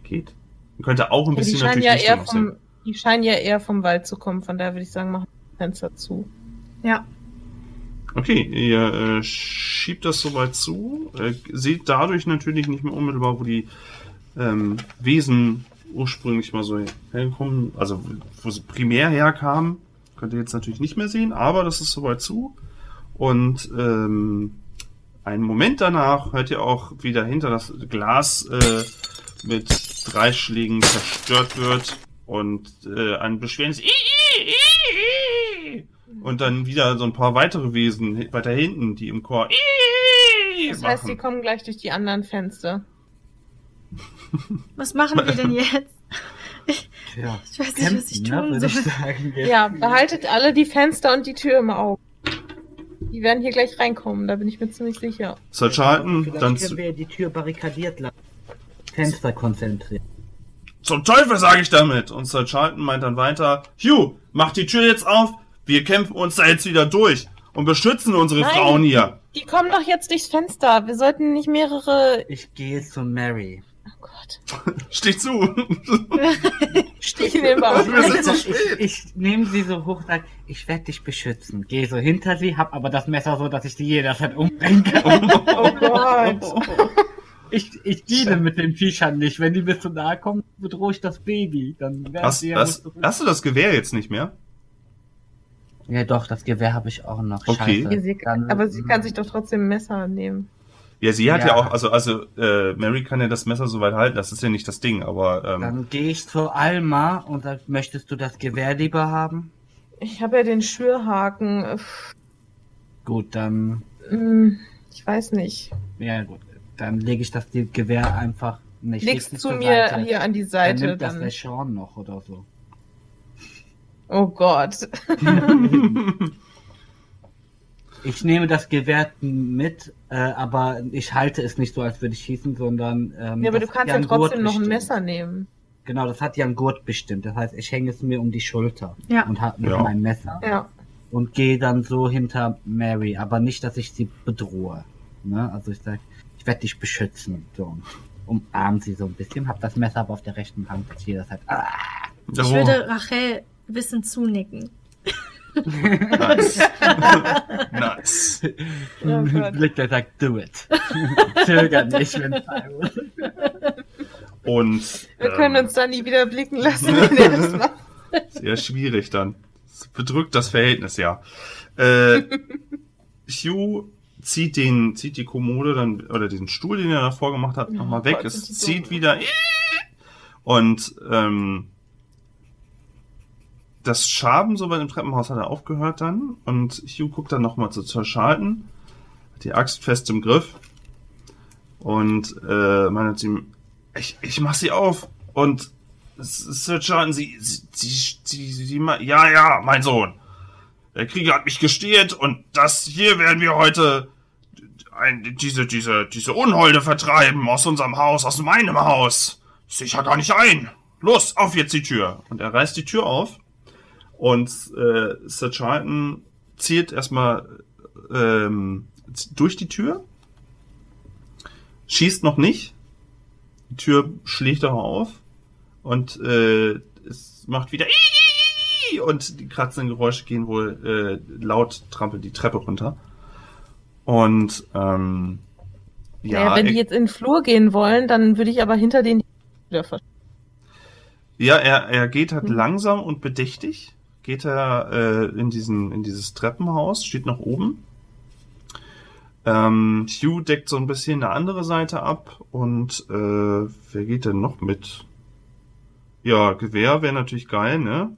[SPEAKER 3] geht. Ihr könnt auch ein
[SPEAKER 2] Ja, die
[SPEAKER 3] bisschen
[SPEAKER 2] scheinen
[SPEAKER 3] natürlich
[SPEAKER 2] ja eher vom, die scheinen ja eher vom Wald zu kommen, von daher würde ich sagen, machen wir das Fenster zu.
[SPEAKER 4] Ja.
[SPEAKER 3] Okay, ihr äh, schiebt das soweit zu, äh, seht dadurch natürlich nicht mehr unmittelbar, wo die ähm, Wesen ursprünglich mal so herkommen, also wo sie primär herkamen, könnt ihr jetzt natürlich nicht mehr sehen, aber das ist soweit zu. Und ähm, einen Moment danach hört ihr auch, wie dahinter das Glas äh, mit drei Schlägen zerstört wird und äh, ein beschwerendes und dann wieder so ein paar weitere Wesen weiter hinten, die im Chor
[SPEAKER 2] Das heißt, die kommen gleich durch die anderen Fenster.
[SPEAKER 4] Was machen wir denn jetzt?
[SPEAKER 1] Tja,
[SPEAKER 4] Ich weiß nicht, was ich
[SPEAKER 1] ne,
[SPEAKER 4] tun
[SPEAKER 1] ich
[SPEAKER 4] soll.
[SPEAKER 1] sagen.
[SPEAKER 2] Ja, behaltet alle die Fenster und die Tür im Auge. Die werden hier gleich reinkommen, da bin ich mir ziemlich sicher.
[SPEAKER 3] Sir Charlton,
[SPEAKER 1] Vielleicht
[SPEAKER 3] dann
[SPEAKER 1] können wir die Tür barrikadiert lassen. Fenster konzentrieren.
[SPEAKER 3] zum Teufel sage ich damit. Und Sir Charlton meint dann weiter, Hugh, mach die Tür jetzt auf, wir kämpfen uns da jetzt wieder durch und beschützen unsere
[SPEAKER 2] Nein.
[SPEAKER 3] Frauen hier.
[SPEAKER 2] Die kommen doch jetzt durchs Fenster. Wir sollten nicht mehrere.
[SPEAKER 1] Ich gehe zu Mary.
[SPEAKER 2] Oh Gott.
[SPEAKER 3] Stich zu.
[SPEAKER 2] Stich in den Bauch.
[SPEAKER 3] Wir sind so
[SPEAKER 1] ich,
[SPEAKER 3] spät.
[SPEAKER 1] ich nehme sie so hoch, sag, ich werde dich beschützen. Gehe so hinter sie, hab aber das Messer so, dass ich die jederzeit umbringen kann.
[SPEAKER 2] Oh Gott.
[SPEAKER 1] Ich, ich diene mit den Viechern nicht. Wenn die mir zu nahe kommen, bedrohe ich das Baby. Dann
[SPEAKER 3] Hast,
[SPEAKER 1] sie ja
[SPEAKER 3] hast, hast du das Gewehr jetzt nicht mehr?
[SPEAKER 1] Ja doch, das Gewehr habe ich auch noch.
[SPEAKER 3] Okay.
[SPEAKER 1] Scheiße.
[SPEAKER 2] Sie, aber sie kann sich doch trotzdem ein Messer nehmen.
[SPEAKER 3] Ja, sie hat ja,
[SPEAKER 1] Ja.
[SPEAKER 3] auch, also, also, äh, Mary kann ja das Messer so weit halten, das ist ja nicht das Ding, aber, ähm,
[SPEAKER 1] Dann gehe ich zu Alma und sag, möchtest du das Gewehr lieber haben?
[SPEAKER 2] Ich habe ja den Schürhaken.
[SPEAKER 1] Gut, dann,
[SPEAKER 2] hm, Ich weiß nicht.
[SPEAKER 1] ja gut, dann lege ich das Gewehr einfach nicht.
[SPEAKER 2] Legst zu mir hier an die
[SPEAKER 1] Dann
[SPEAKER 2] Seite.
[SPEAKER 1] nimmt das der
[SPEAKER 2] Dann.
[SPEAKER 1] Sean noch oder so.
[SPEAKER 2] Oh Gott.
[SPEAKER 1] Ich nehme das Gewehr mit, äh, aber ich halte es nicht so, als würde ich schießen, sondern. Ähm,
[SPEAKER 2] Ja, aber
[SPEAKER 1] das
[SPEAKER 2] du kannst ja trotzdem noch ein. Messer nehmen.
[SPEAKER 1] Genau, das hat ja einen Gurt bestimmt. Das heißt, ich hänge es mir um die Schulter
[SPEAKER 4] Ja.
[SPEAKER 1] und habe mit
[SPEAKER 3] Ja.
[SPEAKER 1] meinem Messer.
[SPEAKER 2] Ja.
[SPEAKER 1] und gehe dann so hinter Mary, aber nicht, dass ich sie bedrohe. Ne? Also ich sag, ich werde dich beschützen. So, und umarm sie so ein bisschen, hab das Messer aber auf der rechten Hand, dass jeder halt, ah,
[SPEAKER 4] Ich würde Rachel wissend zunicken.
[SPEAKER 3] Nice. nice.
[SPEAKER 2] Oh.
[SPEAKER 1] Blick, der sagt, do it. Zöger nicht, wenn es sein muss.
[SPEAKER 3] Und
[SPEAKER 2] Wir können
[SPEAKER 3] ähm,
[SPEAKER 2] uns da nie wieder blicken lassen, wenn er das macht.
[SPEAKER 3] sehr schwierig dann. Das bedrückt das Verhältnis, ja. Äh, Hugh zieht den, zieht die Kommode dann, oder diesen Stuhl, den er davor gemacht hat, nochmal weg.
[SPEAKER 2] Gott,
[SPEAKER 3] Es zieht
[SPEAKER 2] doof.
[SPEAKER 3] wieder. Und ähm, das Schaben so bei dem Treppenhaus hat er aufgehört dann. Und Hugh guckt dann nochmal zu Sir Charlton, hat die Axt fest im Griff und äh, meint zu ihm, ich, ich mach sie auf. Und Sir Charlton, sie, sie, sie, sie, sie, ja, ja, mein Sohn. Der Krieger hat mich gestehlt und das hier werden wir heute ein, diese, diese, diese Unholde vertreiben aus unserem Haus, aus meinem Haus. Sicher gar nicht ein. Los, auf jetzt die Tür. Und er reißt die Tür auf und äh, Sir Charlton zielt erstmal ähm, durch die Tür, schießt noch nicht. Die Tür schlägt auch auf und äh, es macht wieder und die kratzenden Geräusche gehen wohl äh, laut trampelt die Treppe runter. Und ähm, ja,
[SPEAKER 2] naja, wenn die jetzt in den Flur gehen wollen, dann würde ich aber hinter den wieder
[SPEAKER 3] ja, er, er geht halt
[SPEAKER 2] Hm.
[SPEAKER 3] langsam und bedächtig, geht er äh, in diesen in dieses Treppenhaus, steht nach oben. Ähm, Hugh deckt so ein bisschen eine andere Seite ab und äh, wer geht denn noch mit? Ja, Gewehr wäre natürlich geil, ne?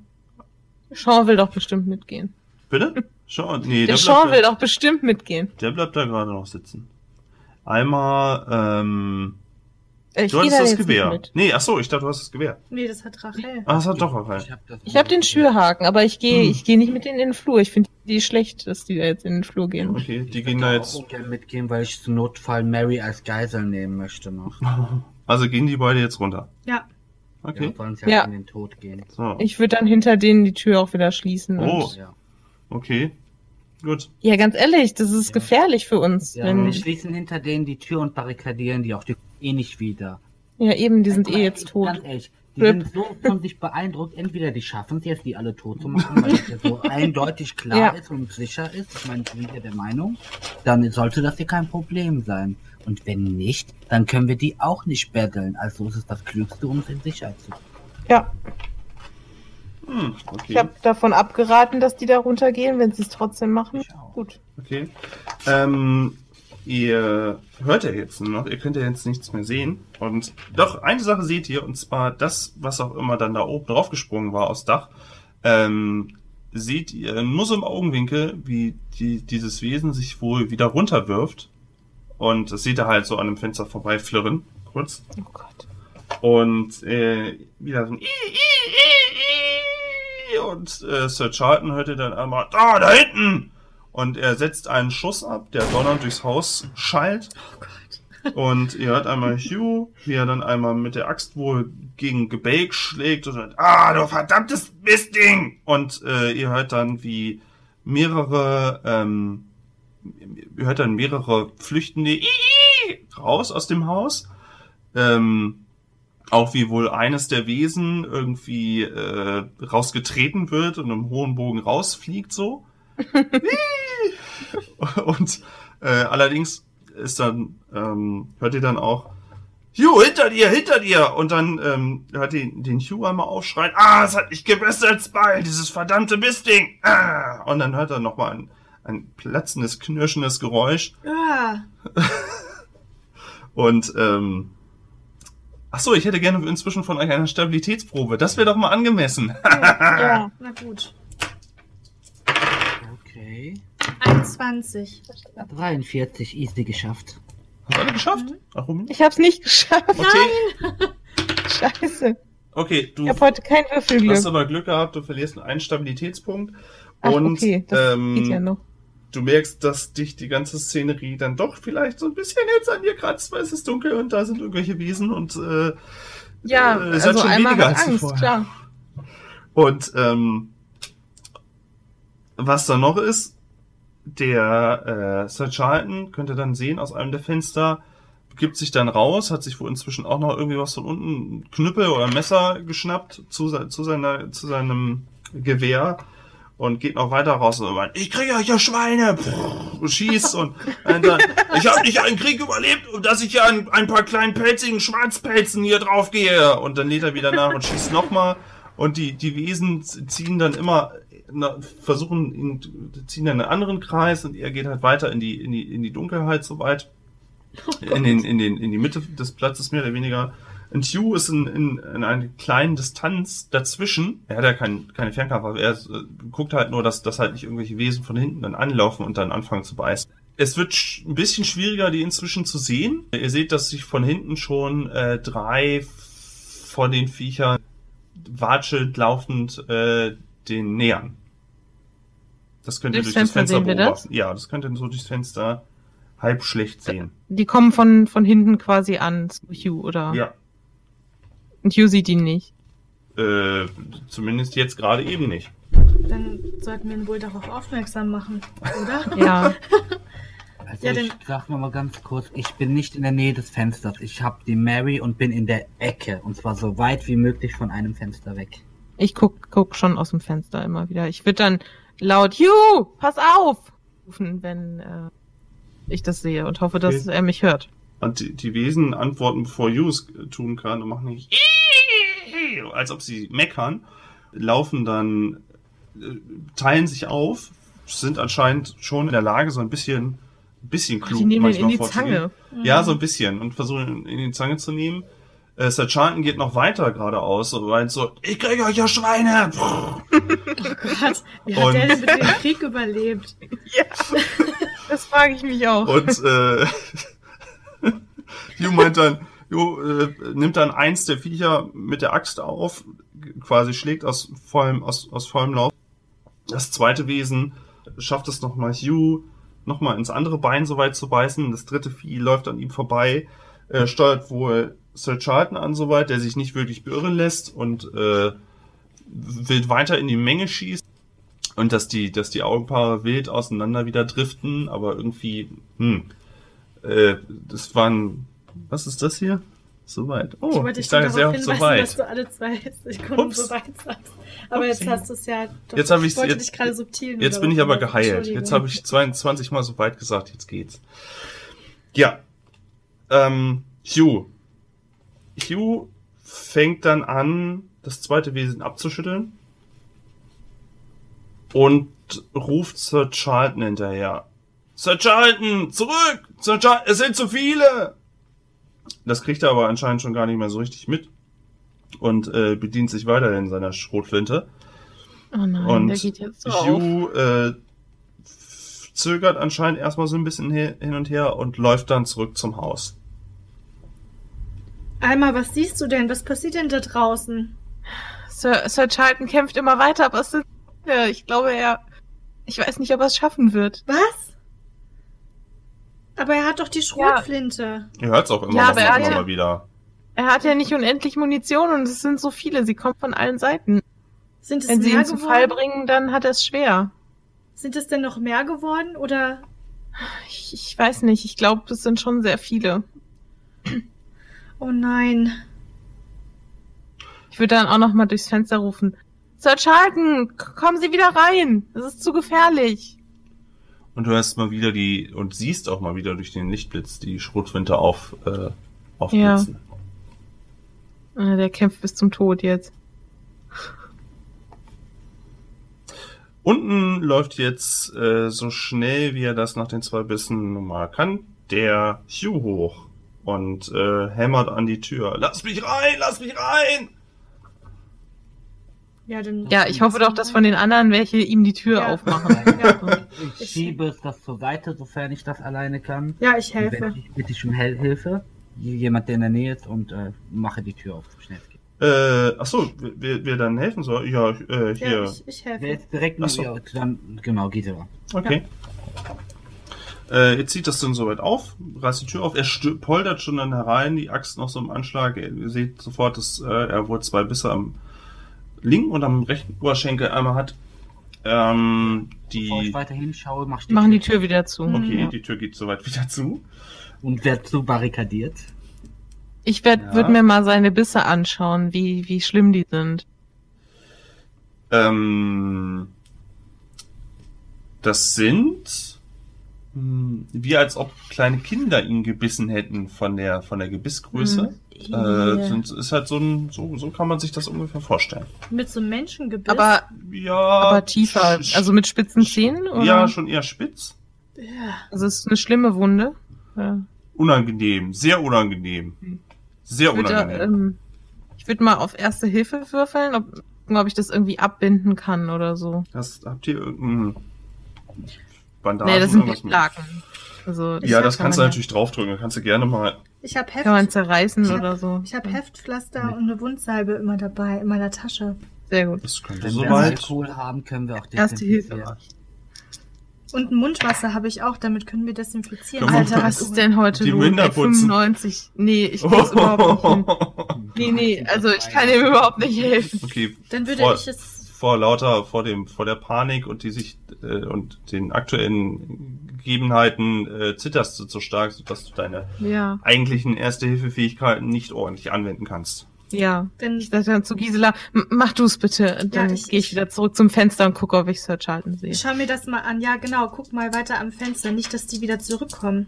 [SPEAKER 2] Sean will doch bestimmt mitgehen.
[SPEAKER 3] Bitte? Sean, nee,
[SPEAKER 2] Der
[SPEAKER 3] der,
[SPEAKER 2] Sean will
[SPEAKER 3] da,
[SPEAKER 2] doch bestimmt mitgehen.
[SPEAKER 3] der bleibt da gerade noch sitzen. Einmal, ähm,
[SPEAKER 2] Äh, Ich
[SPEAKER 3] du
[SPEAKER 2] gehe
[SPEAKER 3] hattest
[SPEAKER 2] da
[SPEAKER 3] das Gewehr.
[SPEAKER 2] mit.
[SPEAKER 3] Nee, ach so, ich dachte, du hast das Gewehr.
[SPEAKER 4] Nee, das hat Rachel.
[SPEAKER 3] Ah, das hat doch rein.
[SPEAKER 1] Ich hab,
[SPEAKER 2] Ich habe den Schürhaken, aber ich gehe
[SPEAKER 3] Hm.
[SPEAKER 2] ich gehe nicht mit denen in den Flur. Ich finde die schlecht, dass die da jetzt in den Flur gehen.
[SPEAKER 3] Okay, die
[SPEAKER 1] Ich
[SPEAKER 3] gehen
[SPEAKER 1] würde
[SPEAKER 3] da
[SPEAKER 1] auch
[SPEAKER 3] jetzt.
[SPEAKER 1] ungern mitgehen, weil ich zu Notfall Mary als Geisel nehmen möchte noch.
[SPEAKER 3] Also gehen die beide jetzt runter.
[SPEAKER 4] Ja.
[SPEAKER 3] Okay.
[SPEAKER 1] Ja, sollen sie halt
[SPEAKER 2] Ja.
[SPEAKER 1] in den Tod gehen.
[SPEAKER 3] So.
[SPEAKER 2] Ich würde dann hinter denen die Tür auch wieder schließen.
[SPEAKER 3] Oh.
[SPEAKER 2] Und
[SPEAKER 1] Ja.
[SPEAKER 3] Okay. Gut.
[SPEAKER 2] ja, ganz ehrlich, das ist
[SPEAKER 1] Ja.
[SPEAKER 2] gefährlich für uns.
[SPEAKER 1] Ja,
[SPEAKER 2] wenn,
[SPEAKER 1] wir schließen hinter denen die Tür und barrikadieren die auch. Die eh nicht wieder.
[SPEAKER 2] ja, eben, die sind
[SPEAKER 1] Guck
[SPEAKER 2] eh
[SPEAKER 1] mal,
[SPEAKER 2] jetzt tot.
[SPEAKER 1] Ganz ehrlich, die
[SPEAKER 2] Rip.
[SPEAKER 1] sind so von sich beeindruckt, entweder die schaffen es jetzt, die alle tot zu machen, weil das ja so eindeutig klar
[SPEAKER 2] Ja.
[SPEAKER 1] ist und sicher ist. Ich meine, ich bin ja der Meinung, dann sollte das hier kein Problem sein. Und wenn nicht, dann können wir die auch nicht betteln. Also ist es das Klügste, uns in Sicherheit zu
[SPEAKER 2] Ja,
[SPEAKER 3] Hm,
[SPEAKER 2] ich
[SPEAKER 3] okay.
[SPEAKER 2] habe davon abgeraten, dass die da runtergehen, wenn sie es trotzdem machen.
[SPEAKER 1] Ich.
[SPEAKER 2] Gut.
[SPEAKER 3] Okay. Ähm, ihr hört ja jetzt nur noch, ihr könnt ja jetzt nichts mehr sehen. Und doch, eine Sache seht ihr, und zwar das, was auch immer dann da oben draufgesprungen war aufs Dach. Ähm, seht ihr nur so im Augenwinkel, wie die, dieses Wesen sich wohl wieder runterwirft. Und das seht ihr halt so an dem Fenster vorbeiflirren, kurz.
[SPEAKER 2] Oh Gott.
[SPEAKER 3] Und äh, wieder so ein und äh, Sir Charlton hörte dann einmal, da, da hinten! Und er setzt einen Schuss ab, der donnernd durchs Haus schallt.
[SPEAKER 4] Oh Gott.
[SPEAKER 3] Und ihr hört einmal Hugh, wie er dann einmal mit der Axt wohl gegen Gebälk schlägt und sagt, ah, du verdammtes Mistding! Und äh, ihr hört dann, wie mehrere, ähm, ihr hört dann mehrere Flüchtende Ii, raus aus dem Haus. Ähm, auch wie wohl eines der Wesen irgendwie äh, rausgetreten wird und im hohen Bogen rausfliegt so. und äh, allerdings ist dann, ähm, hört ihr dann auch, Hugh, hinter dir, hinter dir! Und dann ähm, hört ihr den Hugh einmal aufschreien, ah, es hat mich gebissen als Beil, dieses verdammte Mistding! Ah! Und dann hört er nochmal ein, ein platzendes, knirschendes Geräusch.
[SPEAKER 4] Ah,
[SPEAKER 3] Und ähm, ach so, ich hätte gerne inzwischen von euch eine Stabilitätsprobe. Das wäre doch mal angemessen.
[SPEAKER 2] Ja.
[SPEAKER 4] na gut.
[SPEAKER 1] Okay.
[SPEAKER 4] 21.
[SPEAKER 1] 43, easy geschafft.
[SPEAKER 3] Hast du alle geschafft? Ach, warum?
[SPEAKER 2] Ich hab's nicht geschafft.
[SPEAKER 3] Okay,
[SPEAKER 2] Scheiße.
[SPEAKER 3] okay, du
[SPEAKER 2] Ich habe heute kein Würfelglück.
[SPEAKER 3] hast aber Glück gehabt, du verlierst einen Stabilitätspunkt.
[SPEAKER 2] Ach,
[SPEAKER 3] Und
[SPEAKER 2] okay, das
[SPEAKER 3] ähm,
[SPEAKER 2] geht ja noch.
[SPEAKER 3] du merkst, dass dich die ganze Szenerie dann doch vielleicht so ein bisschen jetzt an dir kratzt, weil es ist dunkel und da sind irgendwelche Wesen und äh,
[SPEAKER 2] Ja,
[SPEAKER 3] äh, es hat
[SPEAKER 2] also
[SPEAKER 3] schon
[SPEAKER 2] einmal
[SPEAKER 3] weniger als
[SPEAKER 2] Angst,
[SPEAKER 3] zuvor.
[SPEAKER 2] klar.
[SPEAKER 3] Und ähm, was da noch ist, der äh, Sir Charlton könnte dann sehen aus einem der Fenster, gibt sich dann raus, hat sich wohl inzwischen auch noch irgendwie was von unten, Knüppel oder Messer geschnappt zu, zu, seiner, zu seinem Gewehr und geht noch weiter raus und meint, ich kriege euch ja Schweine, und schießt und, und dann, ich habe nicht einen Krieg überlebt, dass ich ja ein, ein paar kleinen pelzigen Schwarzpelzen hier drauf gehe! Und dann lädt er wieder nach und schießt nochmal und die, die Wesen ziehen dann immer, na, versuchen ihn, ziehen dann einen anderen Kreis und er geht halt weiter in die, in die, in die Dunkelheit soweit, oh in den, in den, in die Mitte des Platzes mehr oder weniger und Hugh ist in, in, in einer kleinen Distanz dazwischen. Er hat ja kein, keine Fernkampfwaffe. Er ist, äh, guckt halt nur, dass, dass halt nicht irgendwelche Wesen von hinten dann anlaufen und dann anfangen zu beißen. Es wird ein bisschen schwieriger, die inzwischen zu sehen. Ihr seht, dass sich von hinten schon äh, drei von den Viechern watschelt laufend äh, den nähern. Das könnt ihr durch, durch das Fenster beobachten. Das? Ja, das könnt ihr so durchs Fenster halb schlecht sehen.
[SPEAKER 2] Die kommen von, von hinten quasi an zu Hugh, oder?
[SPEAKER 3] Ja.
[SPEAKER 2] Und Hugh sieht ihn nicht.
[SPEAKER 3] Äh, zumindest jetzt gerade eben nicht.
[SPEAKER 4] Dann sollten wir ihn wohl darauf aufmerksam machen, oder?
[SPEAKER 2] ja.
[SPEAKER 1] Also ja, ich sag mal ganz kurz, ich bin nicht in der Nähe des Fensters. Ich habe die Mary und bin in der Ecke. Und zwar so weit wie möglich von einem Fenster weg.
[SPEAKER 2] Ich guck, guck schon aus dem Fenster immer wieder. Ich würde dann laut, Hugh, pass auf! rufen, wenn äh, ich das sehe und hoffe, dass okay. er mich hört.
[SPEAKER 3] Und die, die Wesen antworten, bevor Hugh es tun kann und machen nicht als ob sie meckern, laufen dann, äh, teilen sich auf, sind anscheinend schon in der Lage, so ein bisschen, ein bisschen klug Ach,
[SPEAKER 2] die nehmen manchmal in die Zange.
[SPEAKER 3] Ja, so ein bisschen und versuchen in die Zange zu nehmen. Äh, Sir Charlton geht noch weiter geradeaus und meint so, ich krieg euch ja Schweine!
[SPEAKER 4] oh Gott, wie hat und, der denn mit dem Krieg überlebt?
[SPEAKER 2] ja, das frage ich mich auch.
[SPEAKER 3] Und äh, Hugh meint dann, Jo, äh, nimmt dann eins der Viecher mit der Axt auf, quasi schlägt aus vollem, aus, aus vollem Lauf. Das zweite Wesen schafft es nochmal Hugh nochmal ins andere Bein so weit zu beißen. Das dritte Vieh läuft an ihm vorbei, äh, steuert wohl Sir Charlton an soweit, der sich nicht wirklich beirren lässt und äh, wild weiter in die Menge schießt. Und dass die, dass die Augenpaare wild auseinander wieder driften, aber irgendwie, hm, äh, das waren was ist das hier? Soweit. Oh, ich, ich sage sehr oft so weit. dass
[SPEAKER 4] du alle zwei Sekunden so weit sagst. Aber Upsi. jetzt hast du es ja.
[SPEAKER 3] Doch, jetzt habe ich
[SPEAKER 4] wollte
[SPEAKER 3] dich
[SPEAKER 4] gerade subtil.
[SPEAKER 3] Jetzt bin ich aber geheilt. Jetzt habe ich 22 Mal so weit gesagt. Jetzt geht's. Ja. Ähm, Hugh. Hugh fängt dann an, das zweite Wesen abzuschütteln und ruft Sir Charlton hinterher. Sir Charlton, zurück! Sir Charlton, es sind zu viele! Das kriegt er aber anscheinend schon gar nicht mehr so richtig mit und äh, bedient sich weiterhin seiner Schrotflinte.
[SPEAKER 2] Oh nein, und der geht jetzt so
[SPEAKER 3] Hugh äh, zögert anscheinend erstmal so ein bisschen hin und her und läuft dann zurück zum Haus.
[SPEAKER 4] Alma, was siehst du denn? Was passiert denn da draußen?
[SPEAKER 2] Sir, Sir Charlton kämpft immer weiter, aber es sind ich glaube, er. Ich weiß nicht, ob er es schaffen wird.
[SPEAKER 4] Was? Aber er hat doch die Schrotflinte.
[SPEAKER 3] Ja. Ihr hört es auch immer, ja, noch, immer ja, mal wieder.
[SPEAKER 2] Er hat ja nicht unendlich Munition und es sind so viele. Sie kommen von allen Seiten.
[SPEAKER 4] Sind es
[SPEAKER 2] Wenn
[SPEAKER 4] sie
[SPEAKER 2] ihn geworden? zu Fall bringen, dann hat er es schwer.
[SPEAKER 4] Sind es denn noch mehr geworden oder?
[SPEAKER 2] Ich, ich weiß nicht. Ich glaube, es sind schon sehr viele.
[SPEAKER 4] Oh nein.
[SPEAKER 2] Ich würde dann auch noch mal durchs Fenster rufen. Sir Charlton, kommen Sie wieder rein. Es ist zu gefährlich.
[SPEAKER 3] Und du hast mal wieder die, und siehst auch mal wieder durch den Lichtblitz die Schrotflinte auf, äh, aufblitzen.
[SPEAKER 2] Ja. Der kämpft bis zum Tod jetzt.
[SPEAKER 3] Unten läuft jetzt äh, so schnell, wie er das nach den zwei Bissen normal kann, der Hugh hoch und äh, hämmert an die Tür. Lass mich rein, lass mich rein!
[SPEAKER 2] Ja, dann ja, ich hoffe doch, dass von den anderen welche ihm die Tür ja. aufmachen. Ja.
[SPEAKER 1] Ich schiebe das zur Seite, sofern ich das alleine kann.
[SPEAKER 4] Ja, ich helfe.
[SPEAKER 1] Ich bitte ich um Hilfe. Jemand, der in der Nähe ist und äh, mache die Tür auf, so schnell es geht.
[SPEAKER 3] Äh, achso, wer, wer dann helfen soll? Ja, äh, hier. Ja,
[SPEAKER 4] ich, ich helfe.
[SPEAKER 1] Wer jetzt direkt nur, so. dann, genau, geht er.
[SPEAKER 3] Okay. Ja. Äh, jetzt zieht das dann soweit auf, reißt die Tür auf, er poltert schon dann herein, die Axt noch so im Anschlag, ihr seht sofort, dass äh, er wohl zwei Bisse am linken und am rechten Oberschenkel einmal hat. Ähm,
[SPEAKER 1] Bevor ich
[SPEAKER 3] die.
[SPEAKER 1] weiter hinschaue, mach ich
[SPEAKER 2] Machen die Tür wieder zu.
[SPEAKER 3] Okay,
[SPEAKER 2] Ja.
[SPEAKER 3] die Tür geht soweit wieder zu.
[SPEAKER 1] und wird so barrikadiert.
[SPEAKER 2] Ich werd,
[SPEAKER 3] Ja.
[SPEAKER 2] würde mir mal seine Bisse anschauen, wie, wie schlimm die sind.
[SPEAKER 3] Ähm, das sind hm, wie als ob kleine Kinder ihn gebissen hätten von der von der Gebissgröße. Äh,
[SPEAKER 4] Ja.
[SPEAKER 3] sind, ist halt so ein so so kann man sich das ungefähr vorstellen.
[SPEAKER 4] Mit so einem Menschengebiss.
[SPEAKER 2] Aber,
[SPEAKER 3] Ja.
[SPEAKER 2] aber tiefer, also mit spitzen Zähnen? Oder?
[SPEAKER 3] Ja, schon eher spitz.
[SPEAKER 4] Ja.
[SPEAKER 2] Also es ist eine schlimme Wunde. Ja.
[SPEAKER 3] Unangenehm, sehr unangenehm. Sehr
[SPEAKER 2] Ich würde
[SPEAKER 3] unangenehm.
[SPEAKER 2] ähm, ich würd mal auf Erste Hilfe würfeln, ob, ob ich das irgendwie abbinden kann oder so.
[SPEAKER 3] Das, habt ihr irgendein Bandagen?
[SPEAKER 2] nee, das sind
[SPEAKER 3] irgendwas mit?
[SPEAKER 2] Laken. Also,
[SPEAKER 3] Ja, das
[SPEAKER 2] kann
[SPEAKER 3] kannst du
[SPEAKER 2] man
[SPEAKER 3] natürlich draufdrücken. Da kannst du gerne mal.
[SPEAKER 4] Ich habe
[SPEAKER 2] Ja, kann man
[SPEAKER 4] Heft,
[SPEAKER 2] zerreißen
[SPEAKER 4] hab-
[SPEAKER 2] oder so.
[SPEAKER 4] ich hab Heftpflaster und eine Wundsalbe immer dabei in meiner Tasche.
[SPEAKER 2] Sehr gut.
[SPEAKER 3] Das könnte
[SPEAKER 1] Wenn wir
[SPEAKER 3] soweit.
[SPEAKER 1] Alkohol haben, können wir auch
[SPEAKER 2] Erste Hilfe.
[SPEAKER 4] Und ein Mundwasser habe ich auch, damit können wir desinfizieren.
[SPEAKER 2] Alter, was ist denn heute
[SPEAKER 3] Die
[SPEAKER 2] los?
[SPEAKER 3] Winter
[SPEAKER 2] Ey,
[SPEAKER 3] putzen.
[SPEAKER 2] 95. Nee, ich krieg's überhaupt nicht hin. Nee, nee, also ich kann ihm überhaupt nicht helfen.
[SPEAKER 3] Okay,
[SPEAKER 4] Dann würde
[SPEAKER 3] vor,
[SPEAKER 4] ich es.
[SPEAKER 3] Vor lauter, vor dem, vor der Panik und die sich äh, und den aktuellen Gegebenheiten äh, zitterst du so stark, sodass du deine
[SPEAKER 2] Ja,
[SPEAKER 3] eigentlichen Erste-Hilfe-Fähigkeiten nicht ordentlich anwenden kannst.
[SPEAKER 2] ja.
[SPEAKER 4] Wenn,
[SPEAKER 2] Ich sag dann zu Gisela, "M- mach du's bitte. Dann
[SPEAKER 4] ich-
[SPEAKER 2] gehe ich wieder zurück zum Fenster und gucke, ob ich Sir Charlton sehe.
[SPEAKER 4] ich schau mir das mal an. Ja, genau. Guck mal weiter am Fenster. Nicht, dass die wieder zurückkommen.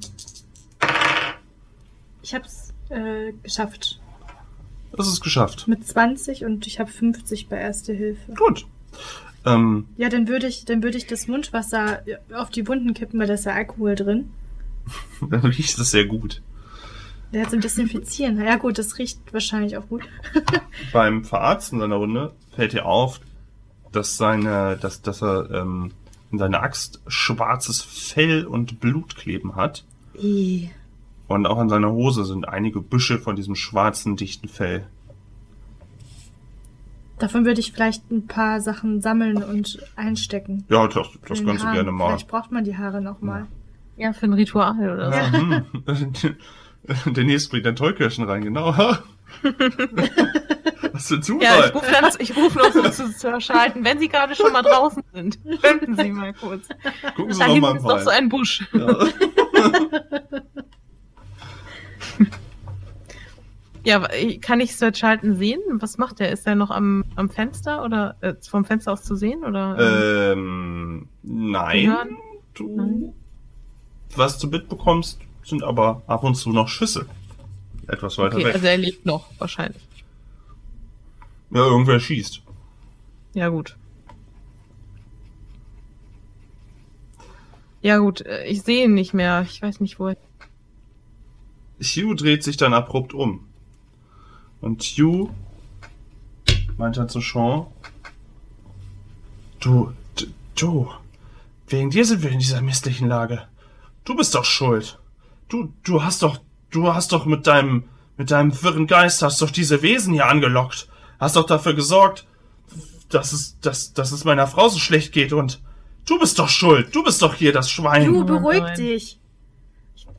[SPEAKER 4] Ich hab's äh, geschafft.
[SPEAKER 3] Das ist geschafft.
[SPEAKER 4] Mit 20 und ich habe 50 bei Erste Hilfe.
[SPEAKER 3] Gut. Ähm,
[SPEAKER 4] Ja, dann würde ich, dann würde ich das Mundwasser auf die Wunden kippen, weil da ist ja Alkohol drin.
[SPEAKER 3] dann riecht es sehr gut.
[SPEAKER 4] Der hat zum Desinfizieren. Ja gut, das riecht wahrscheinlich auch gut.
[SPEAKER 3] Beim Verarzten seiner Runde fällt dir auf, dass seine, dass, dass er ähm, in seiner Axt schwarzes Fell und Blut kleben hat.
[SPEAKER 4] Ih.
[SPEAKER 3] Und auch an seiner Hose sind einige Büsche von diesem schwarzen, dichten Fell.
[SPEAKER 4] Davon würde ich vielleicht ein paar Sachen sammeln und einstecken.
[SPEAKER 3] Ja, das, das kannst du gerne mal.
[SPEAKER 4] Vielleicht braucht man die Haare nochmal.
[SPEAKER 2] Ja, für ein Ritual oder so.
[SPEAKER 3] Ja. hm. Der nächste bringt dann Tollkirschen rein, genau. Was für ein Zufall.
[SPEAKER 2] Ja, ich rufe dann, ich rufe noch so zu Sir Charlton, wenn Sie gerade schon mal draußen sind. Könnten Sie mal kurz.
[SPEAKER 3] Gucken Sie
[SPEAKER 2] Da
[SPEAKER 3] noch
[SPEAKER 2] hinten
[SPEAKER 3] mal
[SPEAKER 2] ist noch so ein Busch.
[SPEAKER 3] Ja.
[SPEAKER 2] Ja, kann ich Sir Charlton sehen? Was macht er? Ist er noch am, am Fenster oder äh, vom Fenster aus zu sehen? Oder,
[SPEAKER 3] ähm, nein.
[SPEAKER 2] Hören?
[SPEAKER 3] Du,
[SPEAKER 2] Nein.
[SPEAKER 3] was du mitbekommst, sind aber ab und zu noch Schüsse. Etwas weiter
[SPEAKER 2] okay,
[SPEAKER 3] weg.
[SPEAKER 2] also er lebt noch, wahrscheinlich.
[SPEAKER 3] ja, irgendwer schießt.
[SPEAKER 2] Ja, gut. Ja, gut, äh, ich sehe ihn nicht mehr. Ich weiß nicht, wo er.
[SPEAKER 3] Hugh dreht sich dann abrupt um. Und Hugh meint dann zu Sean, du, du, wegen dir sind wir in dieser misslichen Lage. Du bist doch schuld. Du, du hast doch, du hast doch mit deinem, mit deinem wirren Geist hast doch diese Wesen hier angelockt. Hast doch dafür gesorgt, dass es, dass, dass es meiner Frau so schlecht geht und du bist doch schuld. Du bist doch hier das Schwein.
[SPEAKER 4] Du,
[SPEAKER 2] Oh
[SPEAKER 4] beruhig dich.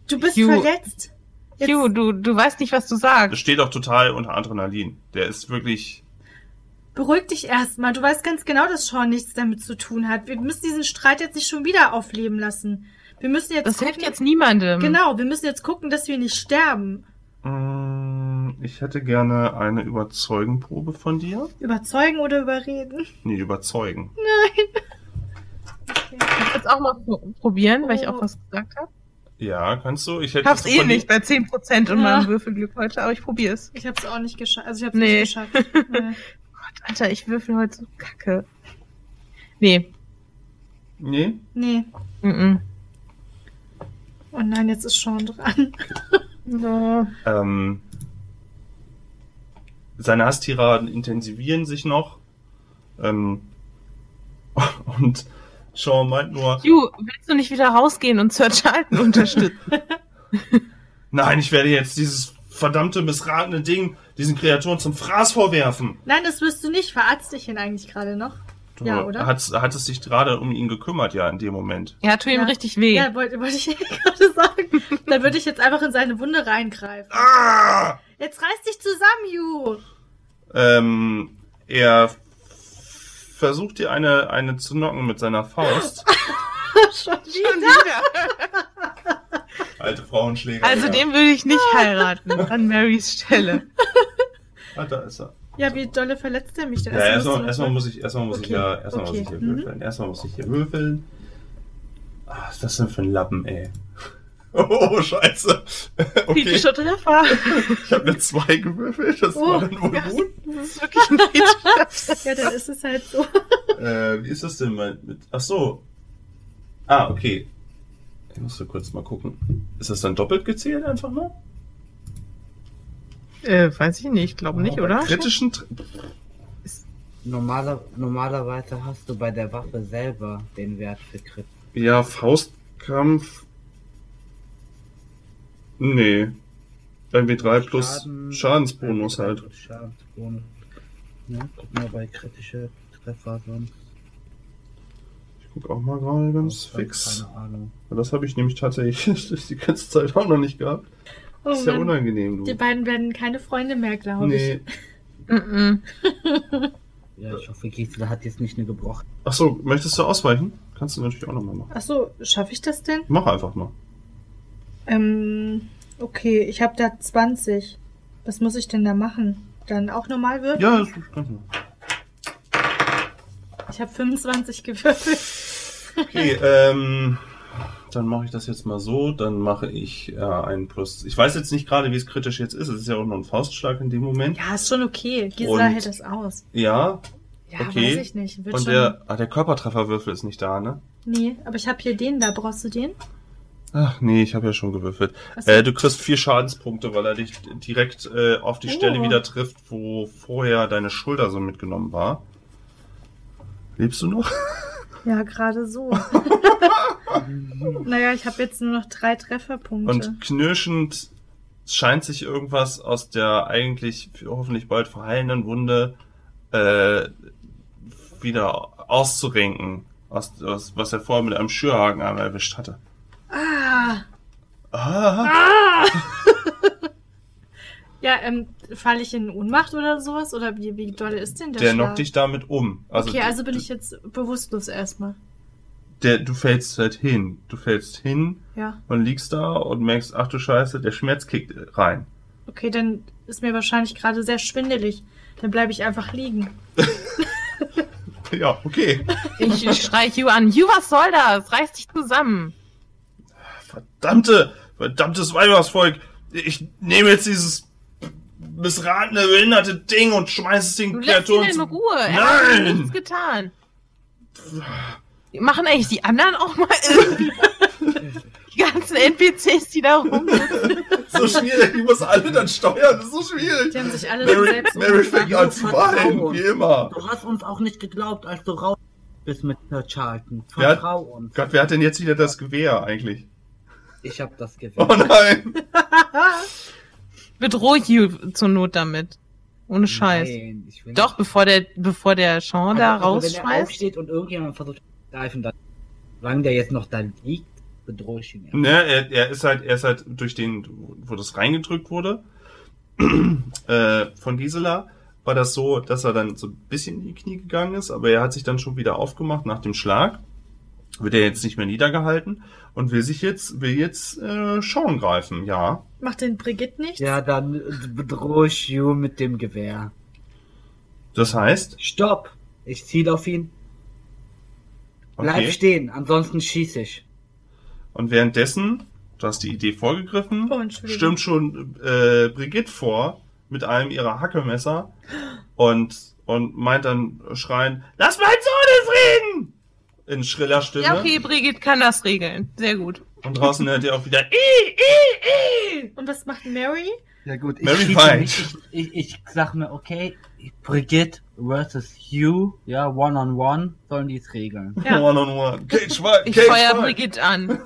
[SPEAKER 4] Du bist
[SPEAKER 2] Hugh.
[SPEAKER 4] verletzt. Jetzt-
[SPEAKER 2] Hugh, du, du weißt nicht, was du
[SPEAKER 3] Das
[SPEAKER 2] sagst.
[SPEAKER 3] steht doch total unter Adrenalin. Der ist wirklich,
[SPEAKER 4] Beruhig dich erstmal. Du weißt ganz genau, dass Sean nichts damit zu tun hat. Wir müssen diesen Streit jetzt nicht schon wieder aufleben lassen. Wir müssen jetzt
[SPEAKER 2] Das
[SPEAKER 4] gucken,
[SPEAKER 2] hilft jetzt niemandem.
[SPEAKER 4] Genau, wir müssen jetzt gucken, dass wir nicht sterben.
[SPEAKER 3] Mm, Ich hätte gerne eine Überzeugenprobe von dir.
[SPEAKER 4] Überzeugen oder überreden?
[SPEAKER 3] Nee, überzeugen.
[SPEAKER 2] Ich will jetzt auch mal pro- probieren, weil ich
[SPEAKER 4] Oh.
[SPEAKER 2] auch was gesagt habe.
[SPEAKER 3] Ja, kannst du? Ich
[SPEAKER 2] Ich
[SPEAKER 3] hätte
[SPEAKER 2] hab's eh nicht bei 10% in
[SPEAKER 4] Ja.
[SPEAKER 2] meinem Würfelglück heute, aber ich probiere es.
[SPEAKER 4] Ich hab's auch nicht geschafft. Also ich hab's
[SPEAKER 2] Nee.
[SPEAKER 4] nicht geschafft. Nee.
[SPEAKER 2] Gott, Alter, ich würfel heute so kacke. Nee.
[SPEAKER 3] Nee?
[SPEAKER 2] Mm
[SPEAKER 4] nee.
[SPEAKER 2] -mm.
[SPEAKER 4] Oh nein, jetzt ist Sean dran.
[SPEAKER 2] No.
[SPEAKER 3] Ähm, seine Hasstiraden intensivieren sich noch. Ähm, und Sean meint nur,
[SPEAKER 2] Ju, willst du nicht wieder rausgehen und Sir Charlton unterstützen?
[SPEAKER 3] nein, ich werde jetzt dieses verdammte missratene Ding diesen Kreaturen zum Fraß vorwerfen.
[SPEAKER 4] Nein, das wirst du nicht. Verarzt dich ihn eigentlich gerade noch?
[SPEAKER 3] Du
[SPEAKER 4] Ja, oder?
[SPEAKER 3] Hat, hat es sich gerade um ihn gekümmert, ja, in dem Moment.
[SPEAKER 2] ja, tu ihm
[SPEAKER 4] Ja.
[SPEAKER 2] richtig weh.
[SPEAKER 4] Ja, wollte wollte ich gerade sagen. Da würde ich jetzt einfach in seine Wunde reingreifen.
[SPEAKER 3] Ah!
[SPEAKER 4] Jetzt reiß dich zusammen, Ju.
[SPEAKER 3] Ähm, er versucht dir eine, eine zu knocken mit seiner Faust.
[SPEAKER 4] Schon
[SPEAKER 2] wieder.
[SPEAKER 3] Alte Frauenschläger.
[SPEAKER 2] Also
[SPEAKER 3] ja.
[SPEAKER 2] den würde ich nicht heiraten an Marys Stelle.
[SPEAKER 3] Ah, da ist er.
[SPEAKER 4] Ja, wie dolle verletzt er mich denn?
[SPEAKER 3] Ja,
[SPEAKER 4] Erstmal
[SPEAKER 3] erstmal, muss ich, erstmal muss ich
[SPEAKER 4] Okay,
[SPEAKER 3] ja, erstmal muss
[SPEAKER 4] okay,
[SPEAKER 3] ich hier
[SPEAKER 4] mhm.
[SPEAKER 3] würfeln. Erstmal muss ich hier würfeln. Ah, was ist das denn für ein Lappen, ey? Oh, scheiße. Okay,
[SPEAKER 2] Kritischer Treffer.
[SPEAKER 3] ich habe eine 2 gewürfelt, das war
[SPEAKER 4] Oh,
[SPEAKER 3] dann wohl gut.
[SPEAKER 2] Das ist wirklich neidisch.
[SPEAKER 4] Ja, dann ist es halt so.
[SPEAKER 3] Äh, wie ist das denn mal mit. Ach so. Ah, okay. Ich musste kurz mal gucken. Ist das dann doppelt gezählt einfach nur?
[SPEAKER 2] Äh, weiß ich nicht, glaube nicht,
[SPEAKER 3] Bei
[SPEAKER 2] oder?
[SPEAKER 3] Kritischen. Tr
[SPEAKER 1] Normaler, normalerweise hast du bei der Waffe selber den Wert für Crit.
[SPEAKER 3] Ja, Faustkampf. Nee. Irgendwie 3 plus
[SPEAKER 1] Schaden-
[SPEAKER 3] Schadensbonus
[SPEAKER 1] äh,
[SPEAKER 3] halt.
[SPEAKER 1] Schadensbonus. Ja, guck mal bei kritische Treffer sonst.
[SPEAKER 3] Ich guck auch mal gerade ganz
[SPEAKER 1] Keine
[SPEAKER 3] fix.
[SPEAKER 1] Ahnung.
[SPEAKER 3] Das habe ich nämlich tatsächlich die ganze Zeit auch noch nicht gehabt.
[SPEAKER 4] Oh
[SPEAKER 3] ist ja
[SPEAKER 4] Mann.
[SPEAKER 3] unangenehm,
[SPEAKER 4] Die
[SPEAKER 3] du.
[SPEAKER 4] beiden werden keine Freunde mehr, glaube
[SPEAKER 3] Nee.
[SPEAKER 2] Mhm.
[SPEAKER 1] Ja, ich hoffe, Gisela hat jetzt nicht eine gebrochen.
[SPEAKER 3] Ach so, möchtest du ausweichen? Kannst du natürlich auch nochmal machen.
[SPEAKER 4] ich. Ach so, schaffe ich das denn?
[SPEAKER 3] Mach einfach mal.
[SPEAKER 4] Ähm, okay, ich habe da 20. Was muss ich denn da machen? Dann auch normal würfeln?
[SPEAKER 3] Ja, das ist ganz normal.
[SPEAKER 4] Ich habe 25 gewürfelt.
[SPEAKER 3] Okay, ähm, dann mache ich das jetzt mal so. Dann mache ich äh, einen Plus. Ich weiß jetzt nicht gerade, wie es kritisch jetzt ist. Es ist ja auch nur ein Faustschlag in dem Moment.
[SPEAKER 4] Ja, ist schon okay. Gisela hält das aus.
[SPEAKER 3] Ja.
[SPEAKER 4] Ja,
[SPEAKER 3] Okay.
[SPEAKER 4] weiß ich nicht. Wird
[SPEAKER 3] Und der, ah, der Körpertrefferwürfel ist nicht da, ne?
[SPEAKER 4] Nee, aber ich habe hier den da. Brauchst du den?
[SPEAKER 3] Ach nee, ich habe ja schon gewürfelt. Äh, du kriegst vier Schadenspunkte, weil er dich direkt äh, auf die
[SPEAKER 4] Oh.
[SPEAKER 3] Stelle wieder trifft, wo vorher deine Schulter so mitgenommen war. Lebst du noch?
[SPEAKER 4] Ja, gerade so. naja, ich habe jetzt nur noch drei Trefferpunkte.
[SPEAKER 3] Und knirschend scheint sich irgendwas aus der eigentlich hoffentlich bald verheilenden Wunde äh, wieder auszurenken, aus, aus, was er vorher mit einem Schürhaken einmal erwischt hatte.
[SPEAKER 4] Ah!
[SPEAKER 3] Ah,
[SPEAKER 4] Ah! ja, ähm, falle ich in Ohnmacht oder sowas? Oder wie, wie doll ist denn der,
[SPEAKER 3] der
[SPEAKER 4] Schlag?
[SPEAKER 3] knockt dich damit um. Also,
[SPEAKER 4] okay, also bin ich jetzt bewusstlos erstmal.
[SPEAKER 3] der, du fällst halt hin. Du fällst hin
[SPEAKER 4] Ja.
[SPEAKER 3] und liegst da und merkst, ach du Scheiße, der Schmerz kickt rein.
[SPEAKER 4] Okay, dann ist mir wahrscheinlich gerade sehr schwindelig. Dann bleibe ich einfach liegen.
[SPEAKER 3] Ja, okay.
[SPEAKER 2] Ich, ich schrei Hugh an. Hugh, was soll das? Reiß dich zusammen.
[SPEAKER 3] Verdammte, verdammtes Weibersvolk. Ich nehme jetzt dieses missratene, behinderte Ding und schmeiß es den
[SPEAKER 2] Du lässt ihn
[SPEAKER 3] Kreaturen
[SPEAKER 2] in. Ruhe. Er hat
[SPEAKER 3] Nein!
[SPEAKER 2] nichts getan. Machen eigentlich die anderen auch mal irgendwie... die ganzen NPCs, die da rumsitzen.
[SPEAKER 3] So schwierig, ich muss alle dann steuern, das ist so schwierig.
[SPEAKER 4] Die haben sich alle
[SPEAKER 3] Mary,
[SPEAKER 4] selbst
[SPEAKER 3] Mary fängt an zu weinen, wie immer.
[SPEAKER 1] Du hast uns auch nicht geglaubt, als du raus bist mit Sir Charlton.
[SPEAKER 3] Ja.
[SPEAKER 1] Vertrau uns.
[SPEAKER 3] Gott, wer hat denn jetzt wieder das Gewehr eigentlich?
[SPEAKER 1] Ich hab das
[SPEAKER 3] Oh
[SPEAKER 1] gewählt.
[SPEAKER 3] nein.
[SPEAKER 2] Bedroh Hugh zur Not damit. Ohne Scheiß.
[SPEAKER 1] Nein, ich will
[SPEAKER 2] Doch, bevor der, bevor der Sean da
[SPEAKER 1] also Wenn er
[SPEAKER 2] rausschmeißt.
[SPEAKER 1] aufsteht und irgendjemand versucht zu greifen, dann, solange der jetzt noch da liegt, bedrohe ich ihn. Ja.
[SPEAKER 3] Ne, er, er ist halt, er ist halt durch den, wo das reingedrückt wurde, äh, von Gisela, war das so, dass er dann so ein bisschen in die Knie gegangen ist, aber er hat sich dann schon wieder aufgemacht nach dem Schlag. Wird er jetzt nicht mehr niedergehalten und will sich jetzt, will jetzt äh, Sean greifen, ja.
[SPEAKER 4] Macht den Brigitte nicht?
[SPEAKER 1] Ja, dann bedrohe ich you mit dem Gewehr.
[SPEAKER 3] Das heißt,
[SPEAKER 1] Stopp! Ich ziele auf ihn. Bleib
[SPEAKER 3] okay.
[SPEAKER 1] stehen, ansonsten schieße ich.
[SPEAKER 3] Und währenddessen, du hast die Idee vorgegriffen,
[SPEAKER 4] Oh,
[SPEAKER 3] stürmt schon äh, Brigitte vor mit einem ihrer Hackemesser und, und meint dann schreien, lass meinen Sohn in Frieden! In schriller Stimme.
[SPEAKER 2] Ja, okay, Brigitte kann das regeln. Sehr gut.
[SPEAKER 3] Und draußen hört ihr auch wieder, I, I, I.
[SPEAKER 4] Und was macht Mary?
[SPEAKER 1] Ja gut, ich
[SPEAKER 3] Mary
[SPEAKER 1] nicht. Ich, ich, ich sag mir, okay, Brigitte versus Hugh, ja, one on one, sollen die es regeln.
[SPEAKER 4] Ja.
[SPEAKER 3] One on one. Cage fight,
[SPEAKER 2] Ich
[SPEAKER 3] Cage
[SPEAKER 2] feuer. Brigitte an.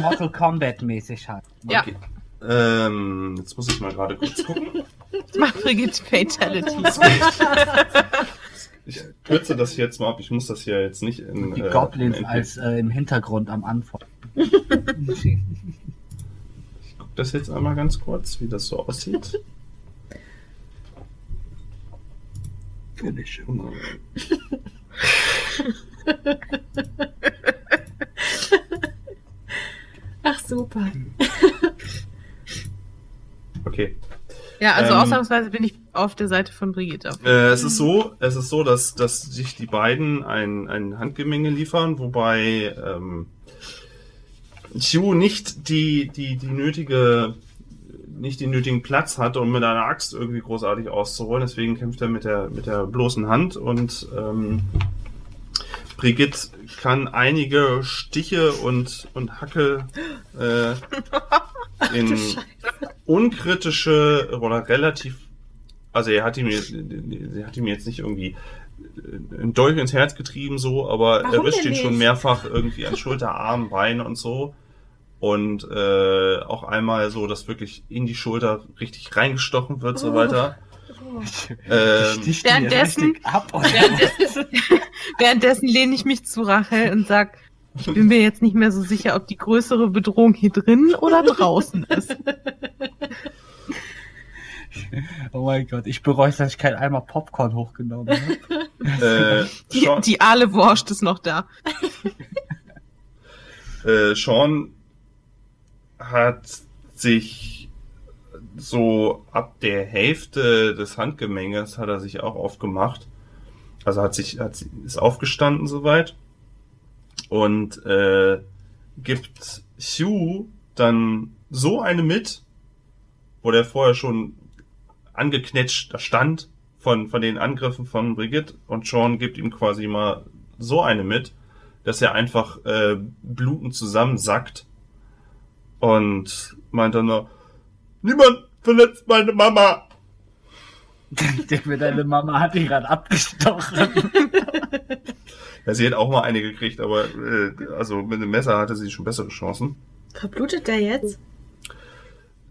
[SPEAKER 1] Mortal Kombat mäßig halt.
[SPEAKER 2] Ja.
[SPEAKER 3] Okay. Ähm, jetzt muss ich mal gerade kurz gucken.
[SPEAKER 2] Mach Brigitte Fatality.
[SPEAKER 3] Ich kürze das hier jetzt mal ab. Ich muss das hier jetzt nicht in.
[SPEAKER 1] Die
[SPEAKER 3] äh,
[SPEAKER 1] Goblins
[SPEAKER 3] in-
[SPEAKER 1] als äh, im Hintergrund am Anfang.
[SPEAKER 3] Ich guck das jetzt einmal ganz kurz, wie das so aussieht.
[SPEAKER 1] Finish.
[SPEAKER 4] Ach, super.
[SPEAKER 3] Okay.
[SPEAKER 2] Ja, also
[SPEAKER 3] Ähm,
[SPEAKER 2] ausnahmsweise bin ich auf der Seite von Brigitte.
[SPEAKER 3] Äh, es ist so, es ist so, dass, dass sich die beiden ein, ein Handgemenge liefern, wobei ähm, Chu nicht die, die, die nötige, nicht den nötigen Platz hat, um mit einer Axt irgendwie großartig auszuholen. Deswegen kämpft er mit der, mit der bloßen Hand und ähm, Brigitte kann einige Stiche und, und Hacke äh, in unkritische oder relativ, also er hat ihm, jetzt- sie hat ihm jetzt nicht irgendwie ein Dolch ins Herz getrieben so, aber
[SPEAKER 4] Warum
[SPEAKER 3] erwischt ihn schon
[SPEAKER 4] nicht?
[SPEAKER 3] mehrfach irgendwie an Schulter, Arm, Bein und so. Und äh, auch einmal so, dass wirklich in die Schulter richtig reingestochen wird, so
[SPEAKER 4] Oh.
[SPEAKER 3] weiter.
[SPEAKER 4] Oh.
[SPEAKER 3] Ähm,
[SPEAKER 2] währenddessen-? Währenddessen, währenddessen lehne ich mich zu Rachel und sag, ich bin mir jetzt nicht mehr so sicher, ob die größere Bedrohung hier drin oder draußen ist.
[SPEAKER 1] Oh mein Gott, ich bereue, dass ich kein Eimer Popcorn hochgenommen habe.
[SPEAKER 3] äh,
[SPEAKER 2] Die, die Aale Wurst ist noch da.
[SPEAKER 3] äh, Sean hat sich so ab der Hälfte des Handgemenges hat er sich auch aufgemacht. Also hat sich, hat, ist aufgestanden soweit und äh, gibt Hugh dann so eine mit, wo der vorher schon angeknetscht da stand von, von den Angriffen von Brigitte und Sean gibt ihm quasi mal so eine mit, dass er einfach äh, blutend zusammensackt und meint dann nur, niemand verletzt meine Mama.
[SPEAKER 1] Ich denke mir, deine Mama hat ihn gerade abgestochen.
[SPEAKER 3] Ja, sie hat auch mal eine gekriegt, aber äh, also mit dem Messer hatte sie schon bessere Chancen.
[SPEAKER 4] Verblutet der jetzt?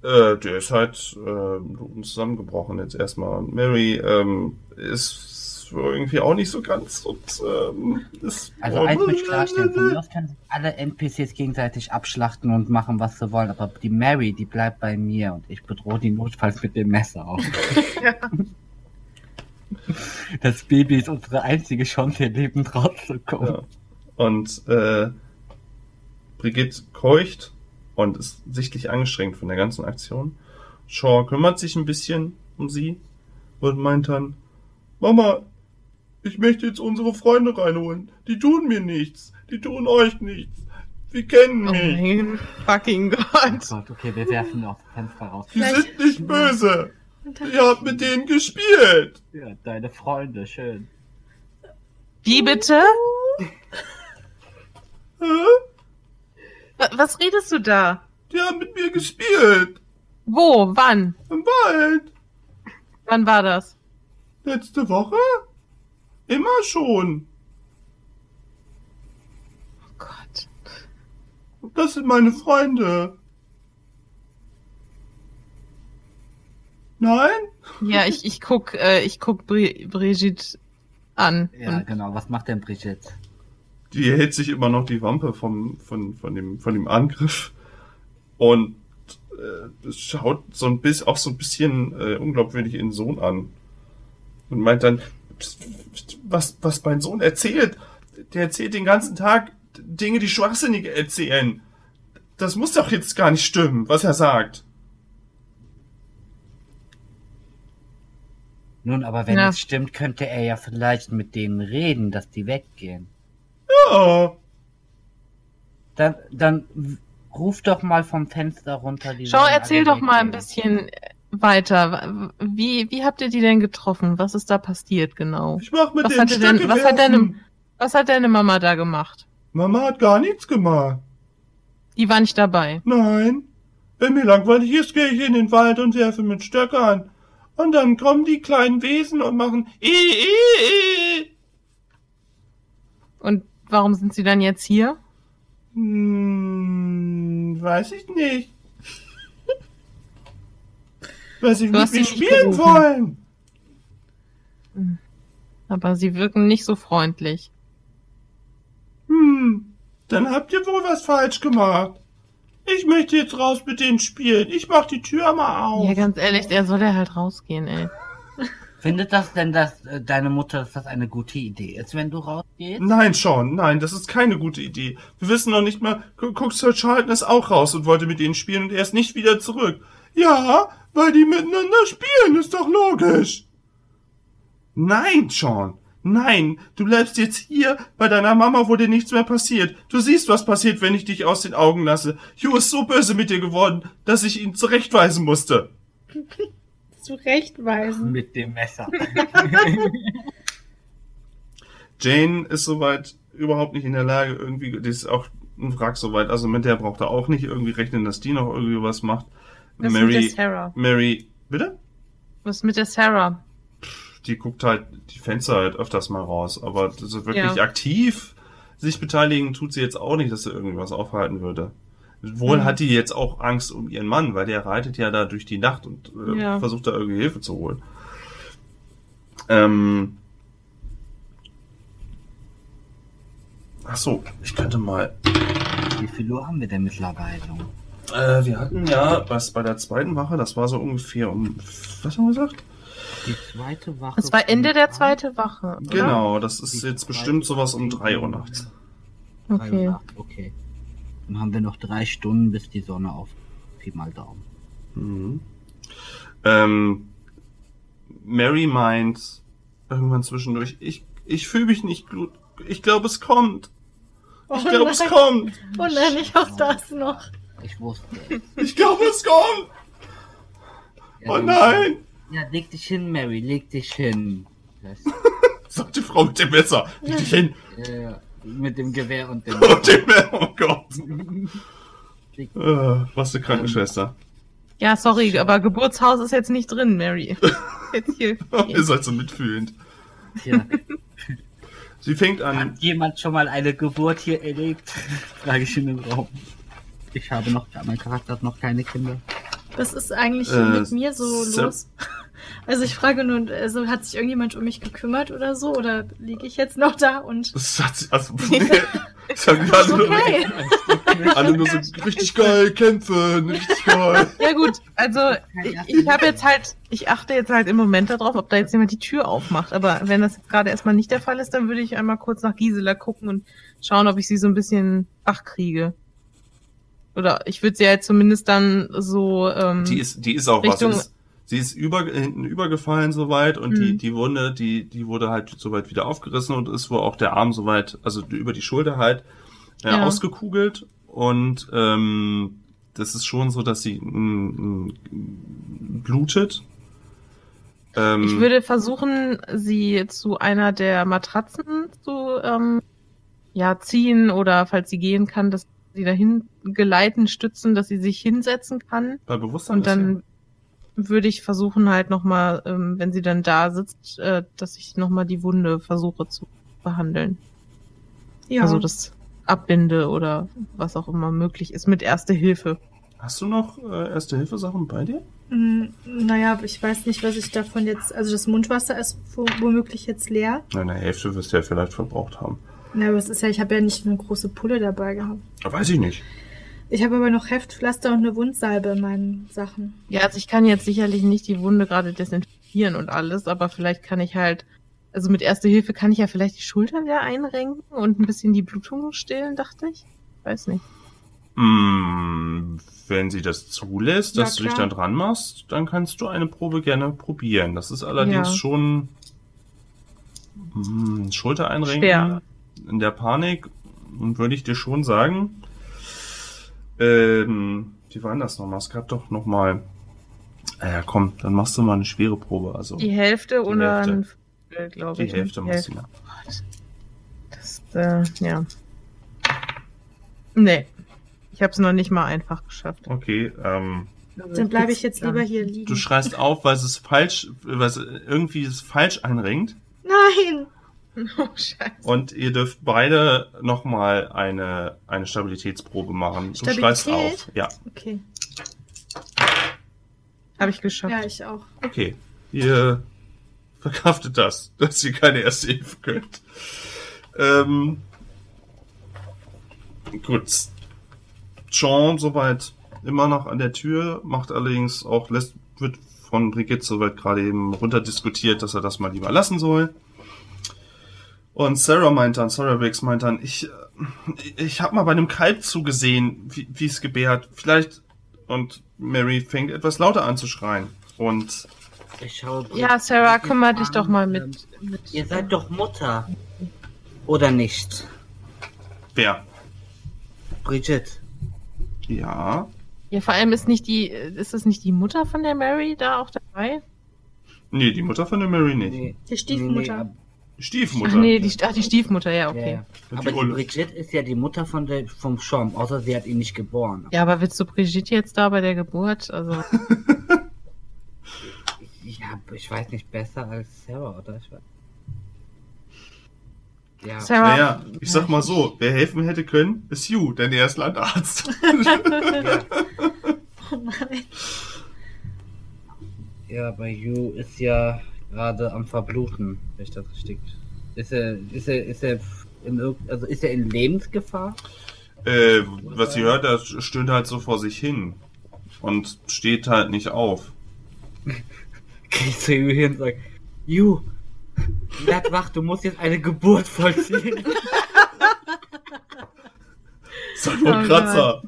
[SPEAKER 3] Äh, der ist halt äh, zusammengebrochen jetzt erstmal. Und Mary ähm, ist irgendwie auch nicht so ganz und ähm, ist
[SPEAKER 1] Also eins möchte ich klarstellen, von mir aus können sich alle NPCs gegenseitig abschlachten und machen, was sie wollen, aber die Mary, die bleibt bei mir und ich bedrohe die notfalls mit dem Messer auch. Das Baby ist unsere einzige Chance, hier lebend rauszukommen.
[SPEAKER 3] Ja. Und äh, Brigitte keucht und ist sichtlich angestrengt von der ganzen Aktion. Shaw kümmert sich ein bisschen um sie und meint dann, Mama, ich möchte jetzt unsere Freunde reinholen. Die tun mir nichts. Die tun euch nichts. Sie kennen
[SPEAKER 2] Oh
[SPEAKER 3] mich.
[SPEAKER 2] mein fucking
[SPEAKER 1] Oh
[SPEAKER 2] Gott.
[SPEAKER 1] Gott, okay, wir werfen aus dem Fenster raus.
[SPEAKER 3] Die sind nicht böse.
[SPEAKER 4] Und dann,
[SPEAKER 3] Ihr habt mit denen gespielt.
[SPEAKER 1] Ja, deine Freunde, schön.
[SPEAKER 2] Wie bitte? Was redest du da?
[SPEAKER 3] Die haben mit mir gespielt.
[SPEAKER 2] Wo? Wann?
[SPEAKER 3] Im Wald.
[SPEAKER 2] Wann war das?
[SPEAKER 3] Letzte Woche? Immer schon.
[SPEAKER 2] Oh Gott.
[SPEAKER 3] Das sind meine Freunde. Nein?
[SPEAKER 2] Ja, ich, ich guck, äh, ich guck Bri Brigitte an.
[SPEAKER 1] Ja, genau. Was macht denn Brigitte?
[SPEAKER 3] Die hält sich immer noch die Wampe vom, von, von, dem, von dem Angriff. Und äh, schaut so ein bisschen, auch so ein bisschen äh, unglaubwürdig ihren Sohn an. Und meint dann, was, was mein Sohn erzählt. Der erzählt den ganzen Tag Dinge, die Schwachsinnige erzählen. Das muss doch jetzt gar nicht stimmen, was er sagt.
[SPEAKER 1] Nun, aber wenn
[SPEAKER 2] Ja.
[SPEAKER 1] es stimmt, könnte er ja vielleicht mit denen reden, dass die weggehen.
[SPEAKER 3] Ja.
[SPEAKER 1] Dann, dann ruf doch mal vom Fenster runter. Die
[SPEAKER 2] Schau, erzähl doch mal ein bisschen weiter. Wie, wie habt ihr die denn getroffen? Was ist da passiert genau?
[SPEAKER 3] Ich mach mit
[SPEAKER 2] Was
[SPEAKER 3] den
[SPEAKER 2] hat denn-
[SPEAKER 3] Stöcke
[SPEAKER 2] was hat deine- Was hat deine Mama da gemacht?
[SPEAKER 3] Mama hat gar nichts gemacht.
[SPEAKER 2] Die war nicht dabei.
[SPEAKER 3] Nein. Wenn mir langweilig ist, gehe ich in den Wald und werfe mit Stöckern. Und dann kommen die kleinen Wesen und machen i i i.
[SPEAKER 2] Und warum sind sie dann jetzt hier?
[SPEAKER 3] Hm, weiß ich nicht. Weil sie mit mir
[SPEAKER 2] sie nicht
[SPEAKER 3] spielen
[SPEAKER 2] gerufen.
[SPEAKER 3] wollen.
[SPEAKER 2] Aber sie wirken nicht so freundlich.
[SPEAKER 3] Hm, dann habt ihr wohl was falsch gemacht. Ich möchte jetzt raus mit denen spielen. Ich mach die Tür mal auf.
[SPEAKER 2] Ja, ganz ehrlich, er soll ja halt rausgehen, ey.
[SPEAKER 1] Findet das denn, dass äh, deine Mutter, dass das eine gute Idee ist, wenn du rausgehst?
[SPEAKER 3] Nein, Sean, nein, das ist keine gute Idee. Wir wissen noch nicht mal, gu- guck, Sir Charlton ist auch raus und wollte mit ihnen spielen und er ist nicht wieder zurück. Ja, weil die miteinander spielen, ist doch logisch. Nein, Sean. Nein, du bleibst jetzt hier bei deiner Mama, wo dir nichts mehr passiert. Du siehst, was passiert, wenn ich dich aus den Augen lasse. Hugh ist so böse mit dir geworden, dass ich ihn zurechtweisen musste.
[SPEAKER 4] Zurechtweisen.
[SPEAKER 1] Mit dem Messer.
[SPEAKER 3] Jane ist soweit überhaupt nicht in der Lage, irgendwie, die ist auch ein Wrack soweit, also mit der braucht er auch nicht irgendwie rechnen, dass die noch irgendwie was macht.
[SPEAKER 2] Was ist mit der
[SPEAKER 3] Mary,
[SPEAKER 2] Sarah?
[SPEAKER 3] Mary, bitte?
[SPEAKER 2] Was ist mit der Sarah?
[SPEAKER 3] Die guckt halt die Fenster halt öfters mal raus, aber so wirklich
[SPEAKER 2] Ja.
[SPEAKER 3] aktiv sich beteiligen tut sie jetzt auch nicht, dass sie irgendwas aufhalten würde. Wohl
[SPEAKER 2] Mhm.
[SPEAKER 3] hat die jetzt auch Angst um ihren Mann, weil der reitet ja da durch die Nacht und äh,
[SPEAKER 2] Ja.
[SPEAKER 3] versucht da irgendwie Hilfe zu holen. Ähm, Ach so, ich könnte mal.
[SPEAKER 1] Wie viel Uhr haben wir denn mittlerweile?
[SPEAKER 3] Äh, wir hatten ja was bei der zweiten Wache, das war so ungefähr um. Was haben wir gesagt?
[SPEAKER 1] Die zweite Wache.
[SPEAKER 2] Es war Ende der zweiten Wache. Oder?
[SPEAKER 3] Genau, das ist
[SPEAKER 1] Die
[SPEAKER 3] jetzt bestimmt sowas um
[SPEAKER 1] Wache
[SPEAKER 3] 3 Uhr nachts.
[SPEAKER 1] an. Drei Uhr
[SPEAKER 2] Okay.
[SPEAKER 1] nachts, okay. Dann haben wir noch drei Stunden, bis die Sonne auf. Pi mal Daumen.
[SPEAKER 3] Mhm. Ähm, Mary meint irgendwann zwischendurch, ich, ich fühle mich nicht gut. Ich glaube, es kommt. Ich
[SPEAKER 4] Oh
[SPEAKER 3] glaube, es kommt.
[SPEAKER 4] Oh nein, nicht auch das noch.
[SPEAKER 1] Ich wusste es.
[SPEAKER 3] Ich glaube, es kommt.
[SPEAKER 1] Ja,
[SPEAKER 3] Oh nein,
[SPEAKER 1] Ja, leg dich hin, Mary, leg dich hin.
[SPEAKER 3] Sagt die Frau mit dem Messer. Leg dich hin.
[SPEAKER 1] äh, mit dem Gewehr und dem.
[SPEAKER 3] Und dem Oh Gott. Äh, was eine Krankenschwester.
[SPEAKER 2] Ja, sorry, aber Geburtshaus ist jetzt nicht drin, Mary. Jetzt hier.
[SPEAKER 3] Ihr seid so mitfühlend.
[SPEAKER 1] Tja,
[SPEAKER 3] Sie fängt an.
[SPEAKER 1] hat jemand schon mal eine Geburt hier erlebt? Frage ich in den Raum. Ich habe noch, mein Charakter hat noch keine Kinder.
[SPEAKER 4] Was ist eigentlich
[SPEAKER 3] Äh,
[SPEAKER 4] mit mir so
[SPEAKER 3] Sam-
[SPEAKER 4] los? Also ich frage nur, also hat sich irgendjemand um mich gekümmert oder so? Oder liege ich jetzt noch da und...
[SPEAKER 3] Das hat sie, also, nee, das haben alle, nur,
[SPEAKER 4] Okay.
[SPEAKER 3] alle nur so richtig geil kämpfen, richtig geil.
[SPEAKER 2] Ja gut, also ich, ich habe jetzt halt, ich achte jetzt halt im Moment darauf, ob da jetzt jemand die Tür aufmacht. Aber wenn das jetzt gerade erstmal nicht der Fall ist, dann würde ich einmal kurz nach Gisela gucken und schauen, ob ich sie so ein bisschen wach kriege. Oder ich würde sie ja zumindest dann so. Ähm,
[SPEAKER 3] Die ist, die ist auch
[SPEAKER 2] Richtung-
[SPEAKER 3] was. Ist, sie ist über, hinten übergefallen soweit und die,
[SPEAKER 2] Mhm.
[SPEAKER 3] die Wunde, die, die wurde halt soweit wieder aufgerissen und ist wohl auch der Arm soweit, also über die Schulter halt, äh,
[SPEAKER 2] Ja.
[SPEAKER 3] ausgekugelt und ähm, das ist schon so, dass sie mm, mm, blutet. Ähm,
[SPEAKER 2] Ich würde versuchen, sie zu einer der Matratzen zu ähm, ja, ziehen oder falls sie gehen kann, dass sie dahin geleiten, stützen, dass sie sich hinsetzen kann.
[SPEAKER 3] bei Bewusstsein
[SPEAKER 2] Und dann würde ich versuchen halt nochmal, ähm, wenn sie dann da sitzt, äh, dass ich nochmal die Wunde versuche zu behandeln.
[SPEAKER 4] Ja,
[SPEAKER 2] Also das abbinde oder was auch immer möglich ist mit Erste Hilfe.
[SPEAKER 3] ja- Hast du noch äh, Erste-Hilfe-Sachen bei dir?
[SPEAKER 4] Mm, naja, ich weiß nicht, was ich davon jetzt... Also das Mundwasser ist wo- womöglich jetzt leer.
[SPEAKER 3] Na, Eine Hälfte wirst du ja vielleicht verbraucht haben.
[SPEAKER 4] Na, aber es ist ja, ich habe ja nicht eine große Pulle dabei gehabt.
[SPEAKER 3] Weiß ich nicht.
[SPEAKER 4] Ich habe aber noch Heftpflaster und eine Wundsalbe in meinen Sachen.
[SPEAKER 2] Ja, also ich kann jetzt sicherlich nicht die Wunde gerade desinfizieren und alles, aber vielleicht kann ich halt, also mit Erste Hilfe kann ich ja vielleicht die Schultern wieder einrenken und ein bisschen die Blutung stillen, dachte ich. Weiß nicht.
[SPEAKER 3] Mm, wenn sie das zulässt,
[SPEAKER 4] Ja,
[SPEAKER 3] dass du dich
[SPEAKER 4] klar.
[SPEAKER 3] dann dran machst, dann kannst du eine Probe gerne probieren. Das ist allerdings
[SPEAKER 2] Ja.
[SPEAKER 3] schon mm, Schulter einrenken
[SPEAKER 2] Schwer.
[SPEAKER 3] In der Panik. Und würde ich dir schon sagen, ähm, wie war denn das nochmal? Es gab doch nochmal. Ja, komm, dann machst du mal eine schwere Probe. Also
[SPEAKER 2] Die Hälfte
[SPEAKER 3] Die
[SPEAKER 2] oder
[SPEAKER 3] Hälfte.
[SPEAKER 2] ein Viertel, glaube
[SPEAKER 3] die
[SPEAKER 2] ich. ne?
[SPEAKER 3] Hälfte machst du ja.
[SPEAKER 2] Das, äh, ja. Nee. Ich habe es noch nicht mal einfach geschafft.
[SPEAKER 3] Okay, ähm,
[SPEAKER 2] Also
[SPEAKER 4] Dann bleibe ich jetzt lieber hier liegen.
[SPEAKER 3] du schreist auf, weil es falsch, weil es irgendwie es falsch einrenkt.
[SPEAKER 4] Nein!
[SPEAKER 2] Oh, scheiße.
[SPEAKER 3] Und ihr dürft beide nochmal eine, eine Stabilitätsprobe machen. Du schreist
[SPEAKER 4] Stabilität?
[SPEAKER 3] auf. Ja,
[SPEAKER 4] Okay.
[SPEAKER 2] Habe ich geschafft.
[SPEAKER 4] Ja, ich auch.
[SPEAKER 3] okay. Ihr verkraftet das, dass ihr keine erste Hilfe könnt. Ähm, gut. Sean soweit immer noch an der Tür, macht allerdings auch, lässt wird von Brigitte soweit gerade eben runterdiskutiert, dass er das mal lieber lassen soll. Und Sarah meint dann, Sarah Briggs meint dann, ich, äh, ich habe mal bei einem Kalb zugesehen, wie wie es gebärt. Vielleicht und Mary fängt etwas lauter an zu schreien. Und
[SPEAKER 1] Ich schaue
[SPEAKER 2] Ja, Sarah, kümmere dich doch mal
[SPEAKER 1] ähm,
[SPEAKER 2] mit. mit
[SPEAKER 1] Ihr seid doch Mutter. Oder nicht?
[SPEAKER 3] wer?
[SPEAKER 1] Brigitte.
[SPEAKER 3] Ja.
[SPEAKER 2] ja, vor allem ist nicht die, ist es nicht die Mutter von der Mary da auch dabei?
[SPEAKER 3] Nee, die Mutter von der Mary nicht.
[SPEAKER 1] Nee.
[SPEAKER 4] Die Stiefmutter.
[SPEAKER 1] Nee,
[SPEAKER 3] Stiefmutter.
[SPEAKER 2] Ach nee, die, ach, die Stiefmutter, ja, okay.
[SPEAKER 1] ja. Aber
[SPEAKER 3] die
[SPEAKER 1] die. Brigitte ist ja die Mutter von der, vom Schom, außer sie hat ihn nicht geboren.
[SPEAKER 2] Ja, aber willst du Brigitte jetzt da bei der Geburt? Also,
[SPEAKER 1] Ja, ich weiß nicht, besser als Sarah, oder? Ich weiß. Ja,
[SPEAKER 2] Sarah.
[SPEAKER 3] Naja, ich sag mal so, wer helfen hätte können, ist Hugh, denn er ist Landarzt.
[SPEAKER 1] ja,
[SPEAKER 4] Oh nein.
[SPEAKER 1] ja, bei Yu ist ja gerade am Verbluten, wenn ich das richtig. Ist er, ist er, ist er in irgend, also ist er in Lebensgefahr?
[SPEAKER 3] äh, was sie hört, er stöhnt halt so vor sich hin. Und steht halt nicht auf.
[SPEAKER 1] Geh zu Yu hin und sag, Yu, bleib wach, du musst jetzt eine Geburt vollziehen.
[SPEAKER 3] Ein
[SPEAKER 2] Oh
[SPEAKER 3] Kratzer.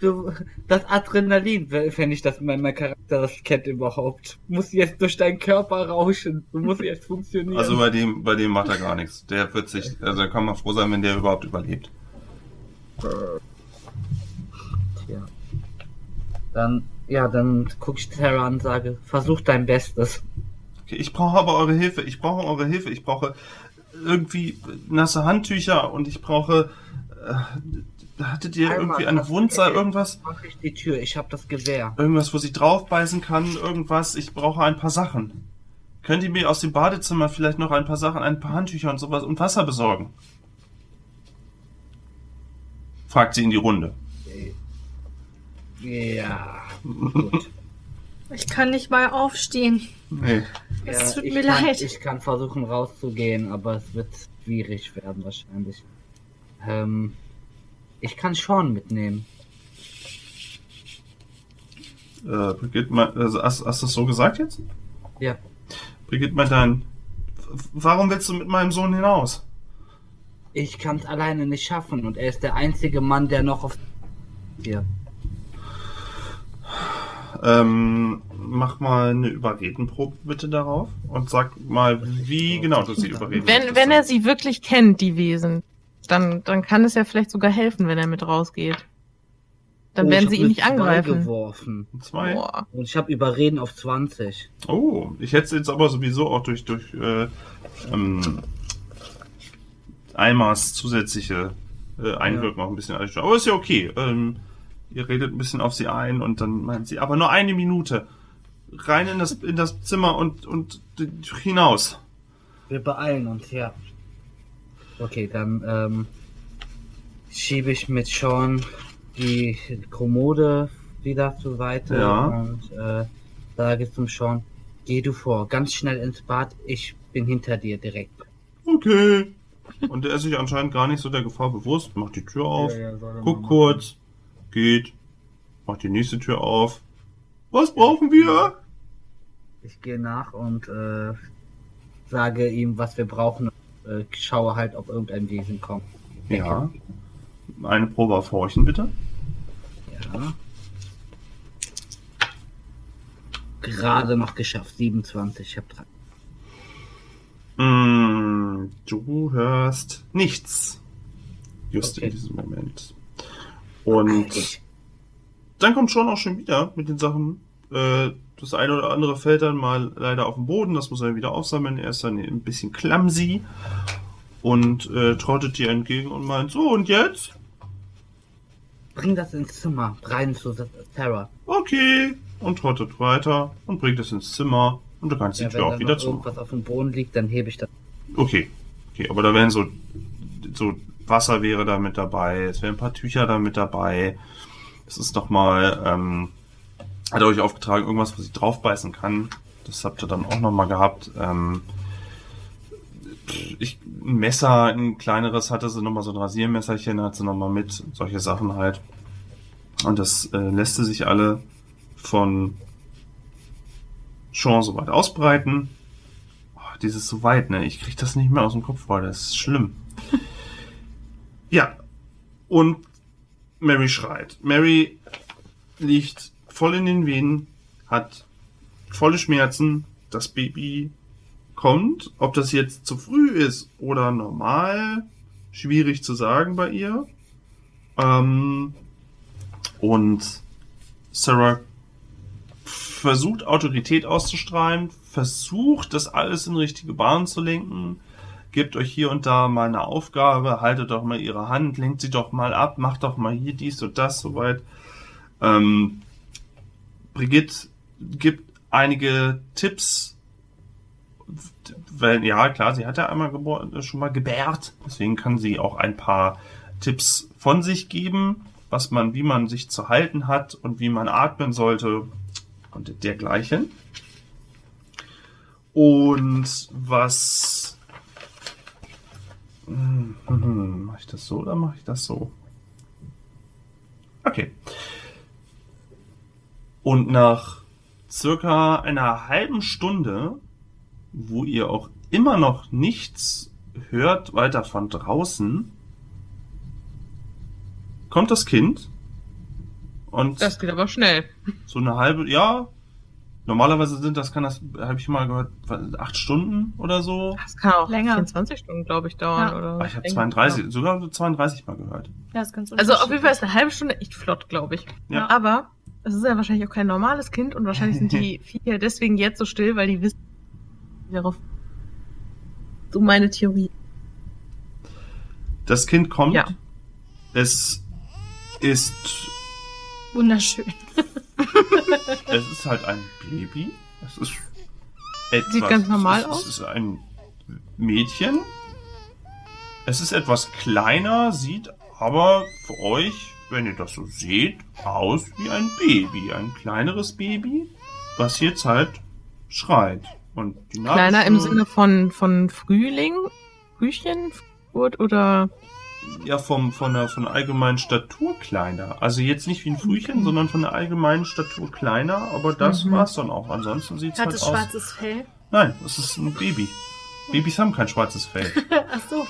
[SPEAKER 1] Du, das Adrenalin, wenn ich das mein, mein Charakter das kennt überhaupt, muss jetzt durch deinen Körper rauschen. Du musst jetzt funktionieren.
[SPEAKER 3] Also bei dem, bei dem macht er gar nichts. Der wird sich, also da kann man froh sein, wenn der überhaupt überlebt.
[SPEAKER 1] Tja. Dann, ja, dann guck ich Sarah an und sage, versuch dein Bestes.
[SPEAKER 3] Okay, ich brauche aber eure Hilfe. Ich brauche eure Hilfe. Ich brauche irgendwie nasse Handtücher und ich brauche. Äh, hattet ihr
[SPEAKER 1] Einmal,
[SPEAKER 3] irgendwie eine
[SPEAKER 1] hast-
[SPEAKER 3] Wundzeit, irgendwas?
[SPEAKER 1] Mach ich die Tür, ich hab das Gewehr.
[SPEAKER 3] Irgendwas, wo sie draufbeißen kann, irgendwas. Ich brauche ein paar Sachen. Könnt ihr mir aus dem Badezimmer vielleicht noch ein paar Sachen, ein paar Handtücher und sowas und Wasser besorgen? Fragt sie in die Runde.
[SPEAKER 1] Ja, gut.
[SPEAKER 4] Ich kann nicht mal aufstehen.
[SPEAKER 3] Nee.
[SPEAKER 4] Es
[SPEAKER 1] ja,
[SPEAKER 4] tut
[SPEAKER 1] ich
[SPEAKER 4] mir
[SPEAKER 1] kann,
[SPEAKER 4] leid.
[SPEAKER 1] Ich kann versuchen rauszugehen, aber es wird schwierig werden wahrscheinlich. Ähm, ich kann Sean mitnehmen.
[SPEAKER 3] Äh, Brigitte, mein, also, hast, hast du das so gesagt jetzt?
[SPEAKER 1] Ja.
[SPEAKER 3] Brigitte meint dann, "W- warum willst du mit meinem Sohn hinaus?
[SPEAKER 1] Ich kann es alleine nicht schaffen und er ist der einzige Mann, der noch auf hier.
[SPEAKER 3] Ähm, mach mal eine Überredenprobe bitte darauf und sag mal, wie genau du sie überreden
[SPEAKER 2] wenn, wenn er sie wirklich kennt, die Wesen, dann, dann kann es ja vielleicht sogar helfen, wenn er mit rausgeht. Dann
[SPEAKER 1] Oh,
[SPEAKER 2] werden sie ihn nicht
[SPEAKER 1] zwei
[SPEAKER 2] angreifen.
[SPEAKER 1] Geworfen.
[SPEAKER 3] Zwei.
[SPEAKER 2] Boah.
[SPEAKER 1] Und ich habe Überreden auf 20.
[SPEAKER 3] Oh, ich hätte es jetzt aber sowieso auch durch, durch äh, ähm, Eimers zusätzliche äh, Einwirkung auch ein bisschen einstellen. Aber ist ja okay. Ähm, ihr redet ein bisschen auf sie ein und dann meint sie, aber nur eine Minute. Rein in das, in das Zimmer und, und hinaus.
[SPEAKER 1] Wir beeilen uns, ja. Okay, dann ähm, schiebe ich mit Sean die Kommode wieder zur Seite
[SPEAKER 3] Ja.
[SPEAKER 1] und äh, sage zum Sean, geh du vor, ganz schnell ins Bad, ich bin hinter dir direkt.
[SPEAKER 3] Okay. Und er ist sich anscheinend gar nicht so der Gefahr bewusst, macht die Tür auf,
[SPEAKER 1] Ja, ja,
[SPEAKER 3] guckt kurz, geht, macht die nächste Tür auf. Was brauchen wir?
[SPEAKER 1] Ich gehe nach und äh, sage ihm, was wir brauchen. Äh, schaue halt, ob irgendein Wesen kommt.
[SPEAKER 3] Ja. Eine Probe auf Horchen, bitte.
[SPEAKER 1] Ja. Gerade noch geschafft, 27. Ich habe drei.
[SPEAKER 3] Mm, du hörst nichts. Just
[SPEAKER 1] Okay.
[SPEAKER 3] in diesem Moment. Und dann kommt schon auch schon wieder mit den Sachen. Äh, das eine oder andere fällt dann mal leider auf den Boden. Das muss er wieder aufsammeln. Er ist dann ein bisschen clumsy. Und äh, trottet dir entgegen und meint, so und jetzt?
[SPEAKER 1] Bring das ins Zimmer, rein zu Sarah.
[SPEAKER 3] Okay. Und trottet weiter und bringt es ins Zimmer. Und du kannst die
[SPEAKER 1] Ja,
[SPEAKER 3] Tür
[SPEAKER 1] wenn
[SPEAKER 3] auch wieder zu.
[SPEAKER 1] irgendwas auf dem Boden liegt, dann hebe ich das.
[SPEAKER 3] Okay. Okay, aber da wären so, so Wasser wäre da mit dabei, es wären ein paar Tücher da mit dabei. Es ist nochmal, ähm, hat er euch aufgetragen, irgendwas, was ich draufbeißen kann. Das habt ihr dann auch nochmal gehabt. Ähm, ich, ein Messer, ein kleineres hatte sie nochmal, so ein Rasiermesserchen hat sie nochmal mit, solche Sachen halt. Und das äh, lässt sie sich alle von Sean soweit ausbreiten. Oh, dieses so weit, ne? Ich krieg das nicht mehr aus dem Kopf vor, das ist schlimm. ja. Und Mary schreit. Mary liegt voll in den Venen, hat volle Schmerzen. Das Baby kommt. Ob das jetzt zu früh ist oder normal, schwierig zu sagen bei ihr. Ähm, und Sarah versucht Autorität auszustrahlen, versucht das alles in richtige Bahn zu lenken, gebt euch hier und da mal eine Aufgabe, haltet doch mal ihre Hand, lenkt sie doch mal ab, macht doch mal hier dies und das soweit. Ähm, Brigitte gibt einige Tipps, weil, ja, klar, sie hat ja einmal schon mal gebärt, deswegen kann sie auch ein paar Tipps von sich geben, was man, wie man sich zu halten hat und wie man atmen sollte und dergleichen. Und was hm, hm, mache ich das so oder mache ich das so? Okay. Und nach circa einer halben Stunde, wo ihr auch immer noch nichts hört weiter von draußen, kommt das Kind und
[SPEAKER 2] das geht aber schnell.
[SPEAKER 3] So eine halbe, ja. Normalerweise sind das, kann das, habe ich mal gehört, acht Stunden oder so.
[SPEAKER 2] Das kann auch länger. 24 Stunden, glaube ich, dauern. Ja. Oder
[SPEAKER 3] ah, ich habe 32, ja. sogar 32 mal gehört.
[SPEAKER 2] Ja, ist ganz Also auf jeden Fall ist eine halbe Stunde echt flott, glaube ich. Ja. Aber es ist ja wahrscheinlich auch kein normales Kind und wahrscheinlich sind die Viecher deswegen jetzt so still, weil die wissen, darauf. So meine Theorie.
[SPEAKER 3] Das Kind kommt. Ja. Es ist
[SPEAKER 4] wunderschön.
[SPEAKER 3] es ist halt ein Baby. Es ist etwas,
[SPEAKER 2] Sieht ganz normal
[SPEAKER 3] es
[SPEAKER 2] ist, aus.
[SPEAKER 3] Es ist ein Mädchen. Es ist etwas kleiner, sieht aber für euch, wenn ihr das so seht, aus wie ein Baby. Ein kleineres Baby, was jetzt halt schreit. Und
[SPEAKER 2] die Kleiner im Sinne von, von Frühling? Frühchen? Oder?
[SPEAKER 3] ja vom, von, der, von der allgemeinen Statur kleiner. Also jetzt nicht wie ein Frühchen, okay. sondern von der allgemeinen Statur kleiner, aber das mhm. war's dann auch. Ansonsten sieht's
[SPEAKER 4] Hat
[SPEAKER 3] halt
[SPEAKER 4] es schwarzes Fell?
[SPEAKER 3] Nein, es ist ein Baby. Babys haben kein schwarzes Fell.
[SPEAKER 4] Ach so.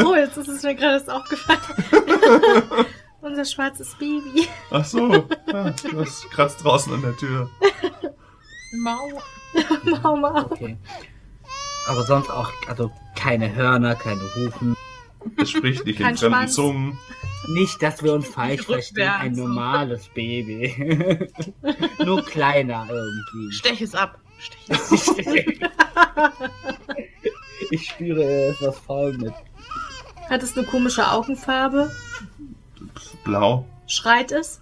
[SPEAKER 4] oh, jetzt ist es mir gerade erst aufgefallen. Unser schwarzes Baby.
[SPEAKER 3] Ach so. Ja, das kratzt draußen an der Tür.
[SPEAKER 2] Mau.
[SPEAKER 4] Mau, mau.
[SPEAKER 1] Okay. Aber sonst auch, also keine Hörner, keine Hufen.
[SPEAKER 3] Es spricht nicht in fremden Zungen.
[SPEAKER 1] Nicht, dass wir uns falsch verstehen, ein normales Baby. Nur kleiner irgendwie.
[SPEAKER 2] Stech es
[SPEAKER 1] ab. Ich spüre etwas faul mit.
[SPEAKER 4] Hat es eine komische Augenfarbe?
[SPEAKER 3] Blau.
[SPEAKER 4] Schreit es?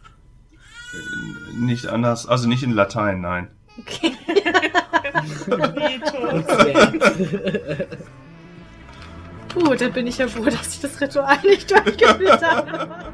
[SPEAKER 3] Nicht anders, also nicht in Latein, nein. Okay.
[SPEAKER 4] Gut, dann bin ich ja froh, dass ich das Ritual nicht durchgeführt habe.